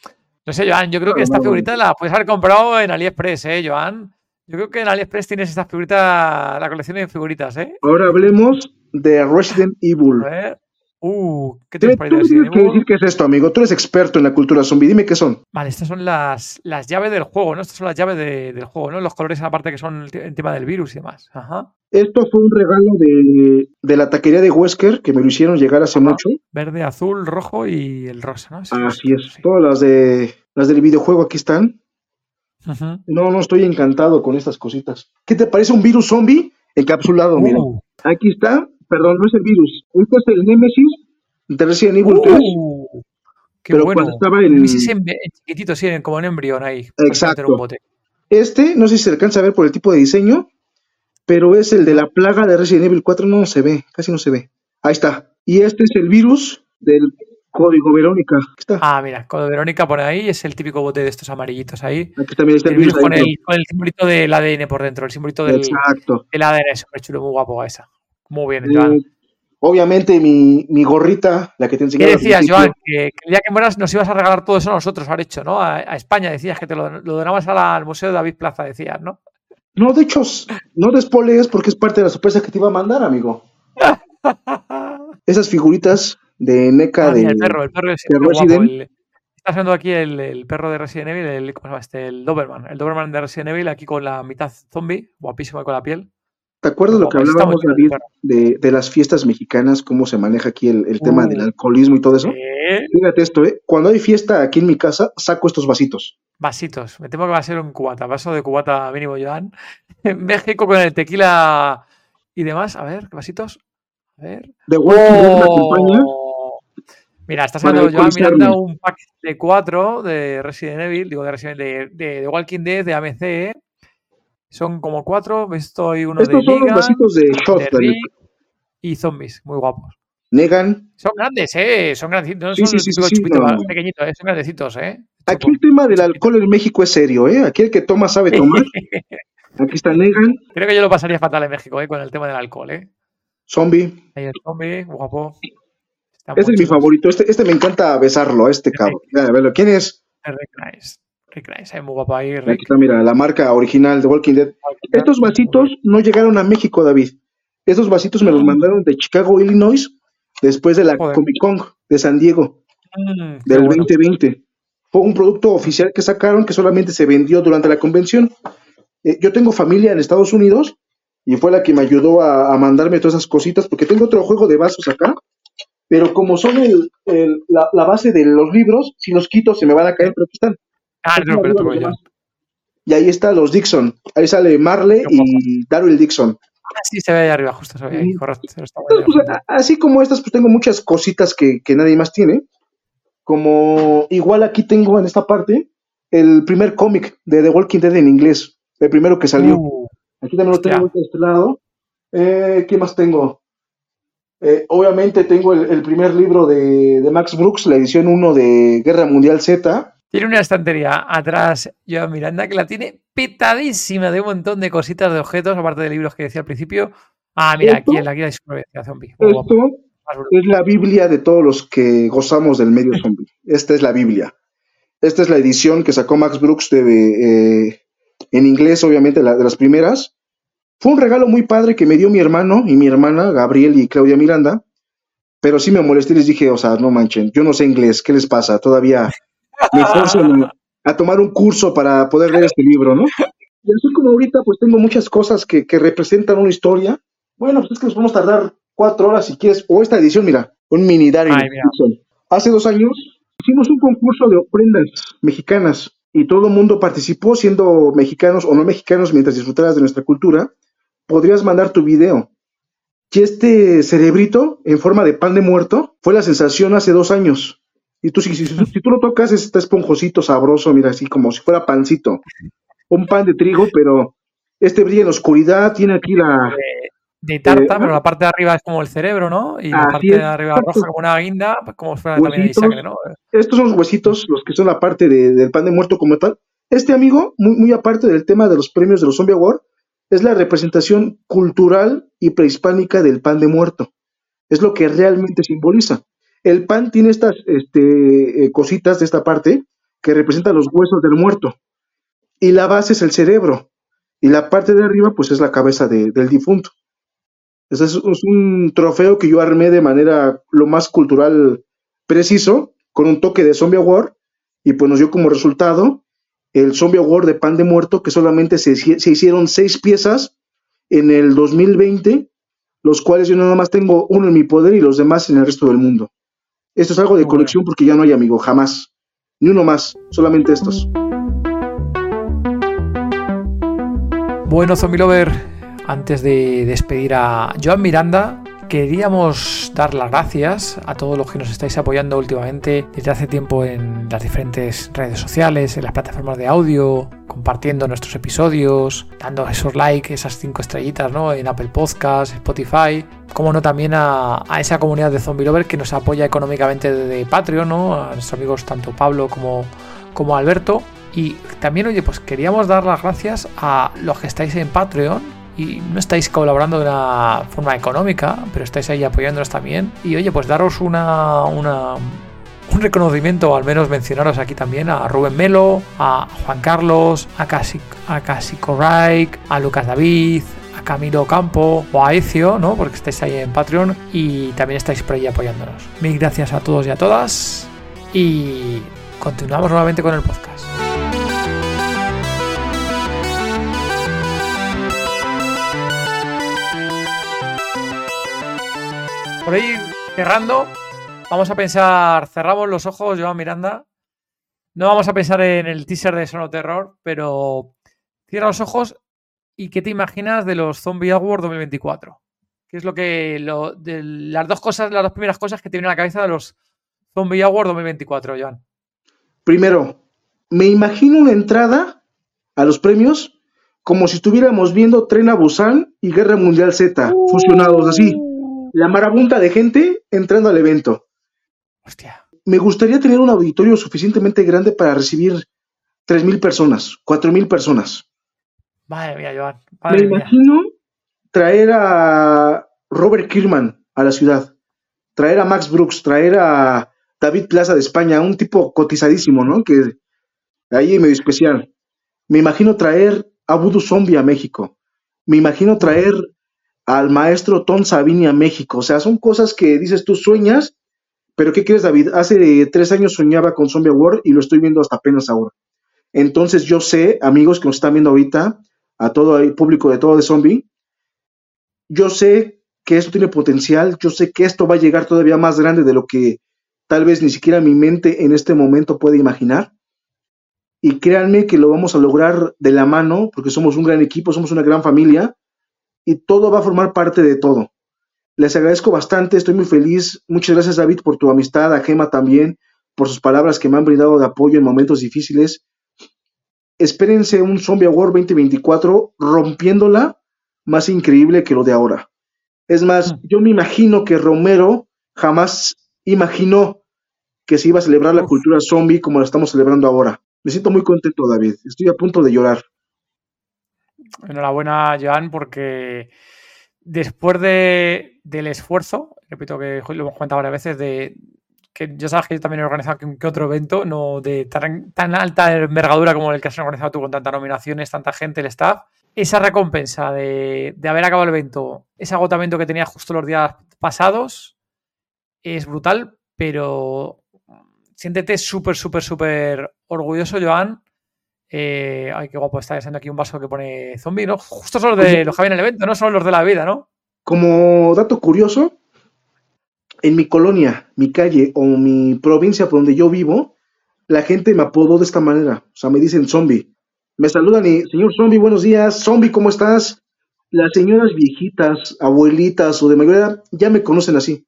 No sé, Joan, yo creo que esta figurita la puedes haber comprado en AliExpress, ¿eh, Joan? Yo creo que en AliExpress tienes esta figurita, la colección de figuritas, ¿eh? Ahora hablemos de Resident Evil. A ver. Uh, ¿qué de me Resident Evil? decir qué es esto, amigo. Tú eres experto en la cultura zombie. Dime qué son. Vale, estas son las, las llaves del juego, ¿no? Estas son las llaves de- del juego, ¿no? Los colores en la parte que son el, te- el tema del virus y demás. Ajá. Esto fue un regalo de, de la taquería de Wesker que me lo hicieron llegar hace Ajá. mucho. Verde, azul, rojo y el rosa, ¿no? Sí, Así sí, es. sí. Todas las de las del videojuego aquí están. No, no estoy encantado con estas cositas. ¿Qué te parece un virus zombie encapsulado? Mira, Uh, aquí está. Perdón, no es el virus. Este es el Nemesis de Resident Evil 3. uh, qué pero bueno. cuando estaba en- chiquitito, sí, como en embrión ahí. un Exacto. bote. Este, no sé si se alcanza a ver por el tipo de diseño, pero es el de la plaga de Resident Evil 4. No se ve, casi no se ve. Ahí está. Y este es el virus del código Verónica. Aquí está. Ah, mira, cuando Verónica pone ahí, es el típico bote de estos amarillitos ahí. Aquí también está el El virus virus. con el, con el simbolito del ADN por dentro, el simbolito del, Exacto. del ADN, súper chulo, muy guapo esa. Muy bien, Eh, Joan. obviamente mi, mi gorrita, la que te enseñé. ¿Qué decías, Joan? Que, que el día que mueras nos ibas a regalar todo eso a nosotros, haber hecho, ¿no? A, a España, decías que te lo, lo donabas a la- al Museo de David Plaza, decías, ¿no? No, de hecho, no despolees porque es parte de la sorpresa que te iba a mandar, amigo. Esas figuritas de NECA Ah, de. el perro, el perro es de qué guapo, Resident. el- está haciendo aquí el, el perro de Resident Evil, el, ¿cómo se llama este? El Doberman, el Doberman de Resident Evil, aquí con la mitad zombie, guapísimo con la piel. ¿Te acuerdas lo que hablábamos, David, de, de las fiestas mexicanas, cómo se maneja aquí el, el tema Uh. del alcoholismo y todo eso? Eh, Fíjate esto, ¿eh? Cuando hay fiesta aquí en mi casa, saco estos vasitos. Vasitos, me temo que va a ser un cubata, vaso de cubata mínimo, Joan. En México con el tequila y demás, a ver, ¿qué vasitos? A ver. De. ¡Oh! Mira, está Para sacando Joan mirando un pack de cuatro de Resident Evil, digo de Resident de, de, de Walking Dead, de AMC. Son como cuatro, estoy uno Estos de son los vasitos de shot, de. Rick y zombies, muy guapos. Negan. Son grandes, ¿eh? Son grandecitos, no Sí, son sí, los sí, chupitos no. pequeñitos, ¿eh? Son grandecitos, ¿eh? Aquí el tema del alcohol en México es serio, ¿eh? Aquí el que toma sabe tomar. Aquí está Negan, Creo que yo lo pasaría fatal en México, ¿eh? Con el tema del alcohol, ¿eh? Zombie. Ahí el zombie, guapo. Está Este es mi favorito. Este, este me encanta besarlo, este cabrón. A verlo. ¿Quién es? Nice. Rick muy guapo ahí, Aquí está, mira, la marca original de Walking Dead. Estos vasitos no llegaron a México, David. Estos vasitos me los mandaron de Chicago, Illinois, después de la Joder. Comic Con de San Diego, Mm, del bueno. 2020. fue un producto oficial que sacaron que solamente se vendió durante la convención. Eh, yo tengo familia en Estados Unidos y fue la que me ayudó a, a mandarme todas esas cositas, porque tengo otro juego de vasos acá, pero como son el, el- la, la base de los libros, si los quito se me van a caer, pero aquí están. Ah, no, pero tú, John. Y ahí está los Dixon. Ahí sale Marley y Daryl Dixon. Ah, sí, se ve ahí arriba, justo se ve ahí, correcto. se lo estaba Entonces, pues, así como estas, pues tengo muchas cositas que, que nadie más tiene. Como igual aquí tengo en esta parte el primer cómic de The Walking Dead en inglés. El primero que salió. Uh, Aquí también lo tengo de este lado. Eh, ¿Qué más tengo? Eh, obviamente tengo el, el primer libro de, de Max Brooks, la edición 1 de Guerra Mundial Z. Tiene una estantería atrás, Joan Miranda, que la tiene petadísima de un montón de cositas de objetos, aparte de libros que decía al principio. Ah, mira, aquí en la guía de supervivencia zombie. Esto es la Biblia de todos los que gozamos del medio zombie. Esta es la Biblia. Esta es la edición que sacó Max Brooks de, eh, en inglés, obviamente, la, de las primeras. Fue un regalo muy padre que me dio mi hermano y mi hermana, Gabriel y Claudia Miranda. Pero sí me molesté y les dije, o sea, no manchen, yo no sé inglés, ¿qué les pasa? Todavía me esfuerzan a tomar un curso para poder leer este libro, ¿no? Y así como ahorita, pues tengo muchas cosas que, que representan una historia. Bueno, pues es que nos vamos a tardar cuatro horas si quieres. O esta edición, mira, un mini. Dixon. Hace dos años hicimos un concurso de ofrendas mexicanas y todo el mundo participó siendo mexicanos o no mexicanos mientras disfrutaras de nuestra cultura. Podrías mandar tu video. Y este cerebrito en forma de pan de muerto fue la sensación hace dos años. Y tú, si, si- si- tú lo tocas, está esponjosito, sabroso, mira, así como si fuera pancito. Un pan de trigo, pero este brilla en la oscuridad, tiene aquí la... De tarta, Eh, pero la parte de arriba es como el cerebro, ¿no? Y la parte de arriba roja como una guinda, pues como si fuera también Huesitos. sangre, ¿no? Estos son los huesitos, los que son la parte de- del pan de muerto como tal. Este amigo, muy, muy aparte del tema de los premios de los Zombie Award, es la representación cultural y prehispánica del pan de muerto. Es lo que realmente simboliza. El pan tiene estas este, eh, cositas de esta parte que representan los huesos del muerto. Y la base es el cerebro. Y la parte de arriba, pues es la cabeza de- del difunto. Ese es, un trofeo que yo armé de manera lo más cultural preciso, con un toque de Zombie Award, y pues nos dio como resultado el Zombie Award de Pan de Muerto, que solamente se, se hicieron seis piezas en el 2020, los cuales yo nada más tengo uno en mi poder y los demás en el resto del mundo. Esto es algo de colección porque ya no hay amigo, jamás. Ni uno más, solamente estos. Bueno, Zombie Lover, antes de despedir a Joan Miranda, queríamos dar las gracias a todos los que nos estáis apoyando últimamente desde hace tiempo en las diferentes redes sociales, en las plataformas de audio, compartiendo nuestros episodios, dando esos likes, esas cinco estrellitas, ¿no? En Apple Podcasts, Spotify, como no también a, esa comunidad de Zombie Lover que nos apoya económicamente desde Patreon, ¿no? A nuestros amigos tanto Pablo como, como Alberto. Y también, oye, pues queríamos dar las gracias a los que estáis en Patreon y no estáis colaborando de una forma económica, pero estáis ahí apoyándonos también. Y oye, pues daros una, un reconocimiento, o al menos mencionaros aquí también a Rubén Melo, a Juan Carlos, a Casi, a a Lucas David, a Camilo Campo o a Ecio, ¿no? Porque estáis ahí en Patreon y también estáis por ahí apoyándonos. Mil gracias a todos y a todas y continuamos nuevamente con el podcast. Por ahí cerrando, vamos a pensar, cerramos los ojos, Joan Miranda. No vamos a pensar en el teaser de Sono Terror, pero cierra los ojos y ¿qué te imaginas de los Zombie Awards 2024? ¿Qué es lo que, lo, de las dos cosas, las dos primeras cosas que te vienen a la cabeza de los Zombie Awards 2024, Joan? Primero, me imagino una entrada a los premios como si estuviéramos viendo Tren a Busan y Guerra Mundial Z fusionados así. La marabunta de gente entrando al evento. Hostia. Me gustaría tener un auditorio suficientemente grande para recibir 3.000 personas, 4.000 personas. Madre mía, Joan. Me mía. imagino traer a Robert Kirkman a la ciudad, traer a Max Brooks, traer a David Plaza de España, un tipo cotizadísimo, ¿no? Que ahí medio especial. Me imagino traer a Voodoo Zombie a México. Me imagino traer al maestro Tom Savini a México. O sea, son cosas que dices tú sueñas, Pero ¿qué quieres, David? Hace tres años soñaba con Zombie War y lo estoy viendo hasta apenas ahora. Entonces yo sé, amigos que nos están viendo ahorita, a todo el público de todo de Zombie, yo sé que esto tiene potencial, yo sé que esto va a llegar todavía más grande de lo que tal vez ni siquiera mi mente en este momento puede imaginar. Y créanme que lo vamos a lograr de la mano, porque somos un gran equipo, somos una gran familia, y todo va a formar parte de todo. Les agradezco bastante, estoy muy feliz. Muchas gracias David por tu amistad, a Gema también, por sus palabras que me han brindado de apoyo en momentos difíciles. Espérense un Zombie Award 2024 rompiéndola más increíble que lo de ahora. Es más, mm. yo me imagino que Romero jamás imaginó que se iba a celebrar la cultura zombie como la estamos celebrando ahora. Me siento muy contento, David. Estoy a punto de llorar. Enhorabuena, Joan, porque después de, del esfuerzo, repito que lo hemos comentado varias veces, de que ya sabes que yo también he organizado que, otro evento, no de tan, alta envergadura como el que has organizado tú con tantas nominaciones, tanta gente, el staff, esa recompensa de, de haber acabado el evento, ese agotamiento que tenía justo los días pasados, es brutal, pero siéntete súper, súper, súper orgulloso, Joan. Eh, ay, qué guapo está haciendo aquí un vaso que pone zombie, ¿no? Justo son los de los que en el evento, no son los de la vida, ¿no? Como dato curioso, en mi colonia, mi calle o mi provincia por donde yo vivo, la gente me apodó de esta manera. O sea, me dicen zombie. Me saludan y, señor zombie, buenos días. Zombie, ¿cómo estás? Las señoras viejitas, abuelitas o de mayor edad ya me conocen así.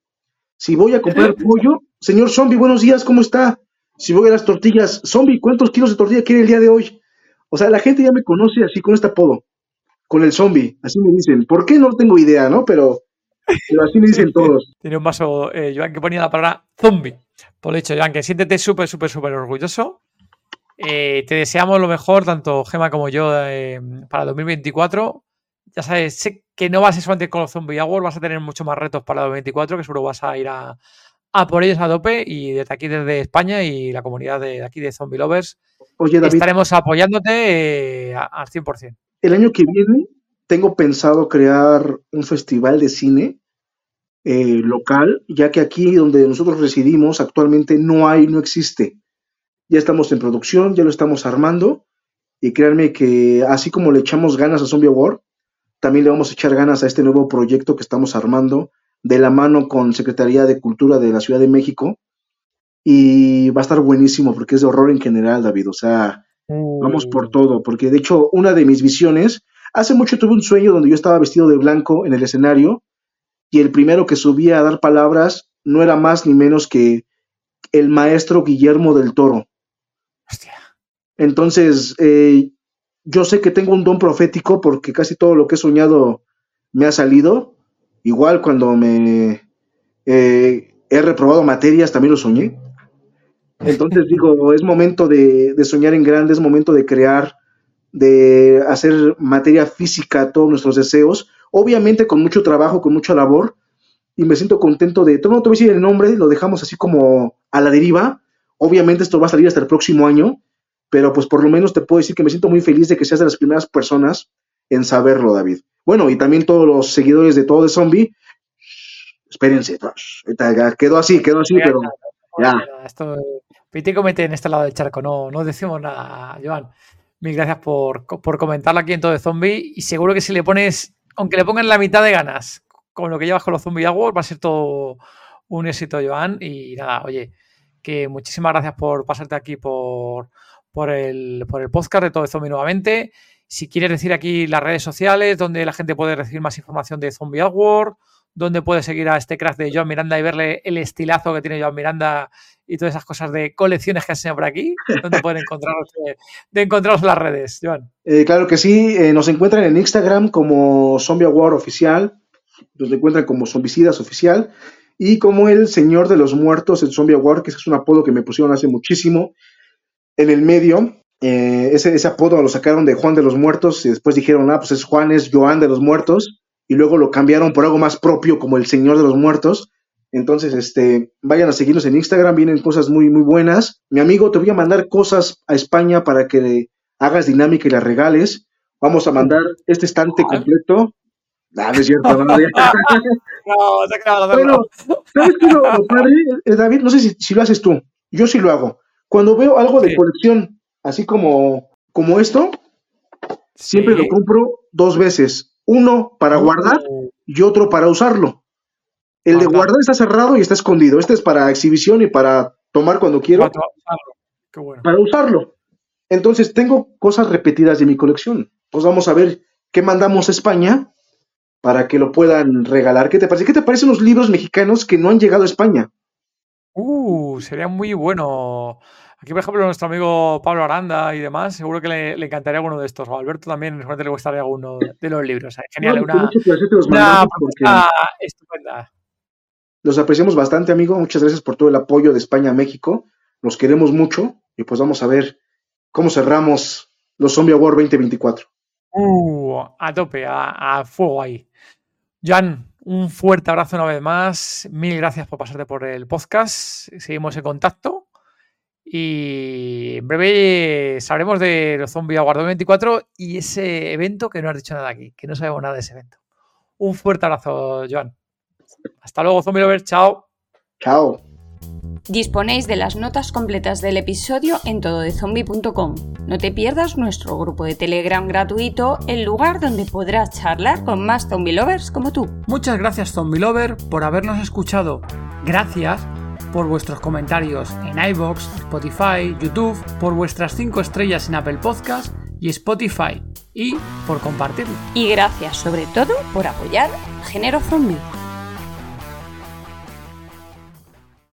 Si voy a comprar pollo, señor zombie, buenos días, ¿cómo está? Si voy a las tortillas, zombie, ¿cuántos kilos de tortilla quiere el día de hoy? O sea, la gente ya me conoce así con este apodo, con el zombie, así me dicen. ¿Por qué? No tengo idea, ¿no? Pero, así me dicen todos. Tiene un vaso, eh, Joan, que ponía la palabra zombie. Por lo dicho, Joan, que siéntete súper, súper, súper orgulloso. Eh, te deseamos lo mejor, tanto Gema como yo, eh, para 2024 ya sabes, sé que no vas a solamente con los Zombie Awards, vas a tener muchos más retos para 2024, que seguro vas a ir a, por ellos a y desde aquí, desde España y la comunidad de, aquí de Zombie Lovers, estaremos apoyándote eh, al 100%. El año que viene tengo pensado crear un festival de cine eh, local, ya que aquí donde nosotros residimos actualmente no hay, no existe. Ya estamos en producción, ya lo estamos armando y créanme que así como le echamos ganas a Zombie Award, también le vamos a echar ganas a este nuevo proyecto que estamos armando de la mano con Secretaría de Cultura de la Ciudad de México. Y va a estar buenísimo porque es de horror en general, David. O sea, vamos por todo. Porque de hecho, una de mis visiones, hace mucho tuve un sueño donde yo estaba vestido de blanco en el escenario y el primero que subía a dar palabras no era más ni menos que el maestro Guillermo del Toro. Hostia. Entonces, eh, yo sé que tengo un don profético porque casi todo lo que he soñado me ha salido. Igual cuando me eh, he reprobado materias, también lo soñé. Entonces digo, es momento de, soñar en grande, es momento de crear, de hacer materia física todos nuestros deseos, obviamente con mucho trabajo, con mucha labor, y me siento contento de, no te voy a decir el nombre, lo dejamos así como a la deriva, obviamente esto va a salir hasta el próximo año, pero pues por lo menos te puedo decir que me siento muy feliz de que seas de las primeras personas en saberlo, David. Bueno, y también todos los seguidores de todo de Zombie, espérense, quedó así, quedó así, pero ya. Esto, Pitico mete en este lado del charco, no, no decimos nada, Joan. Mil gracias por, por comentarlo aquí en todo de Zombie y seguro que si le pones, aunque le pongan la mitad de ganas con lo que llevas con los Zombie Awards, va a ser todo un éxito, Joan. Y nada, oye, que muchísimas gracias por pasarte aquí por, por el, por el podcast de Todo de Zombie nuevamente. Si quieres decir aquí las redes sociales, donde la gente puede recibir más información de Zombie Award, donde puede seguir a este crack de John Miranda y verle el estilazo que tiene John Miranda y todas esas cosas de colecciones que enseñado por aquí, donde pueden encontraros en las redes, Joan. Eh, claro que sí, eh, nos encuentran en Instagram como Zombie Award Oficial, nos encuentran como Zombicidas Oficial y como el Señor de los Muertos, el Zombie Award, que es un apodo que me pusieron hace muchísimo en el medio, eh, ese, ese, apodo lo sacaron de Juan de los Muertos y después dijeron, ah, pues es Juan, es Joan de los Muertos, y luego lo cambiaron por algo más propio como el Señor de los Muertos. Entonces, este, vayan a seguirnos en Instagram, vienen cosas muy, muy buenas. Mi amigo, te voy a mandar cosas a España para que hagas dinámica y las regales. Vamos a mandar este estante completo. Ah, no es cierto, no, no, ¿sabes qué lo, lo padre, eh, David? No sé si, si lo haces tú. Yo sí lo hago. Cuando veo algo de colección, así como, como esto, siempre Sí. lo compro dos veces. Uno para guardar Uh, y otro para usarlo. El de guardar está cerrado y está escondido. Este es para exhibición y para tomar cuando quiero, para usarlo. Qué bueno. para usarlo. Entonces tengo cosas repetidas de mi colección. Pues vamos a ver qué mandamos a España para que lo puedan regalar. ¿Qué te parece? ¿Qué te parecen los libros mexicanos que no han llegado a España? Uh, sería muy bueno. Aquí, por ejemplo, nuestro amigo Pablo Aranda y demás, seguro que le, le encantaría alguno de estos. O Alberto también, seguramente le gustaría alguno de los libros. Genial, No, una, una propuesta estupenda. los apreciamos bastante, amigo. Muchas gracias por todo el apoyo de España a México. Los queremos mucho y pues vamos a ver cómo cerramos los Zombie Award 2024. Uh, a tope, a, a fuego ahí. Jan, un fuerte abrazo una vez más. Mil gracias por pasarte por el podcast. Seguimos en contacto. Y en breve sabremos de los Zombie Award 2024 y ese evento que no has dicho nada aquí, que no sabemos nada de ese evento. Un fuerte abrazo, Joan. Hasta luego, Zombie Lovers. Chao. Chao. Disponéis de las notas completas del episodio en tododezombie.com. No te pierdas nuestro grupo de Telegram gratuito, el lugar donde podrás charlar con más zombie lovers como tú. Muchas gracias, Zombie Lover, por habernos escuchado. Gracias por vuestros comentarios en iBox, Spotify, YouTube, por vuestras 5 estrellas en Apple Podcast y Spotify y por compartirlo. Y gracias sobre todo por apoyar Género Zombie.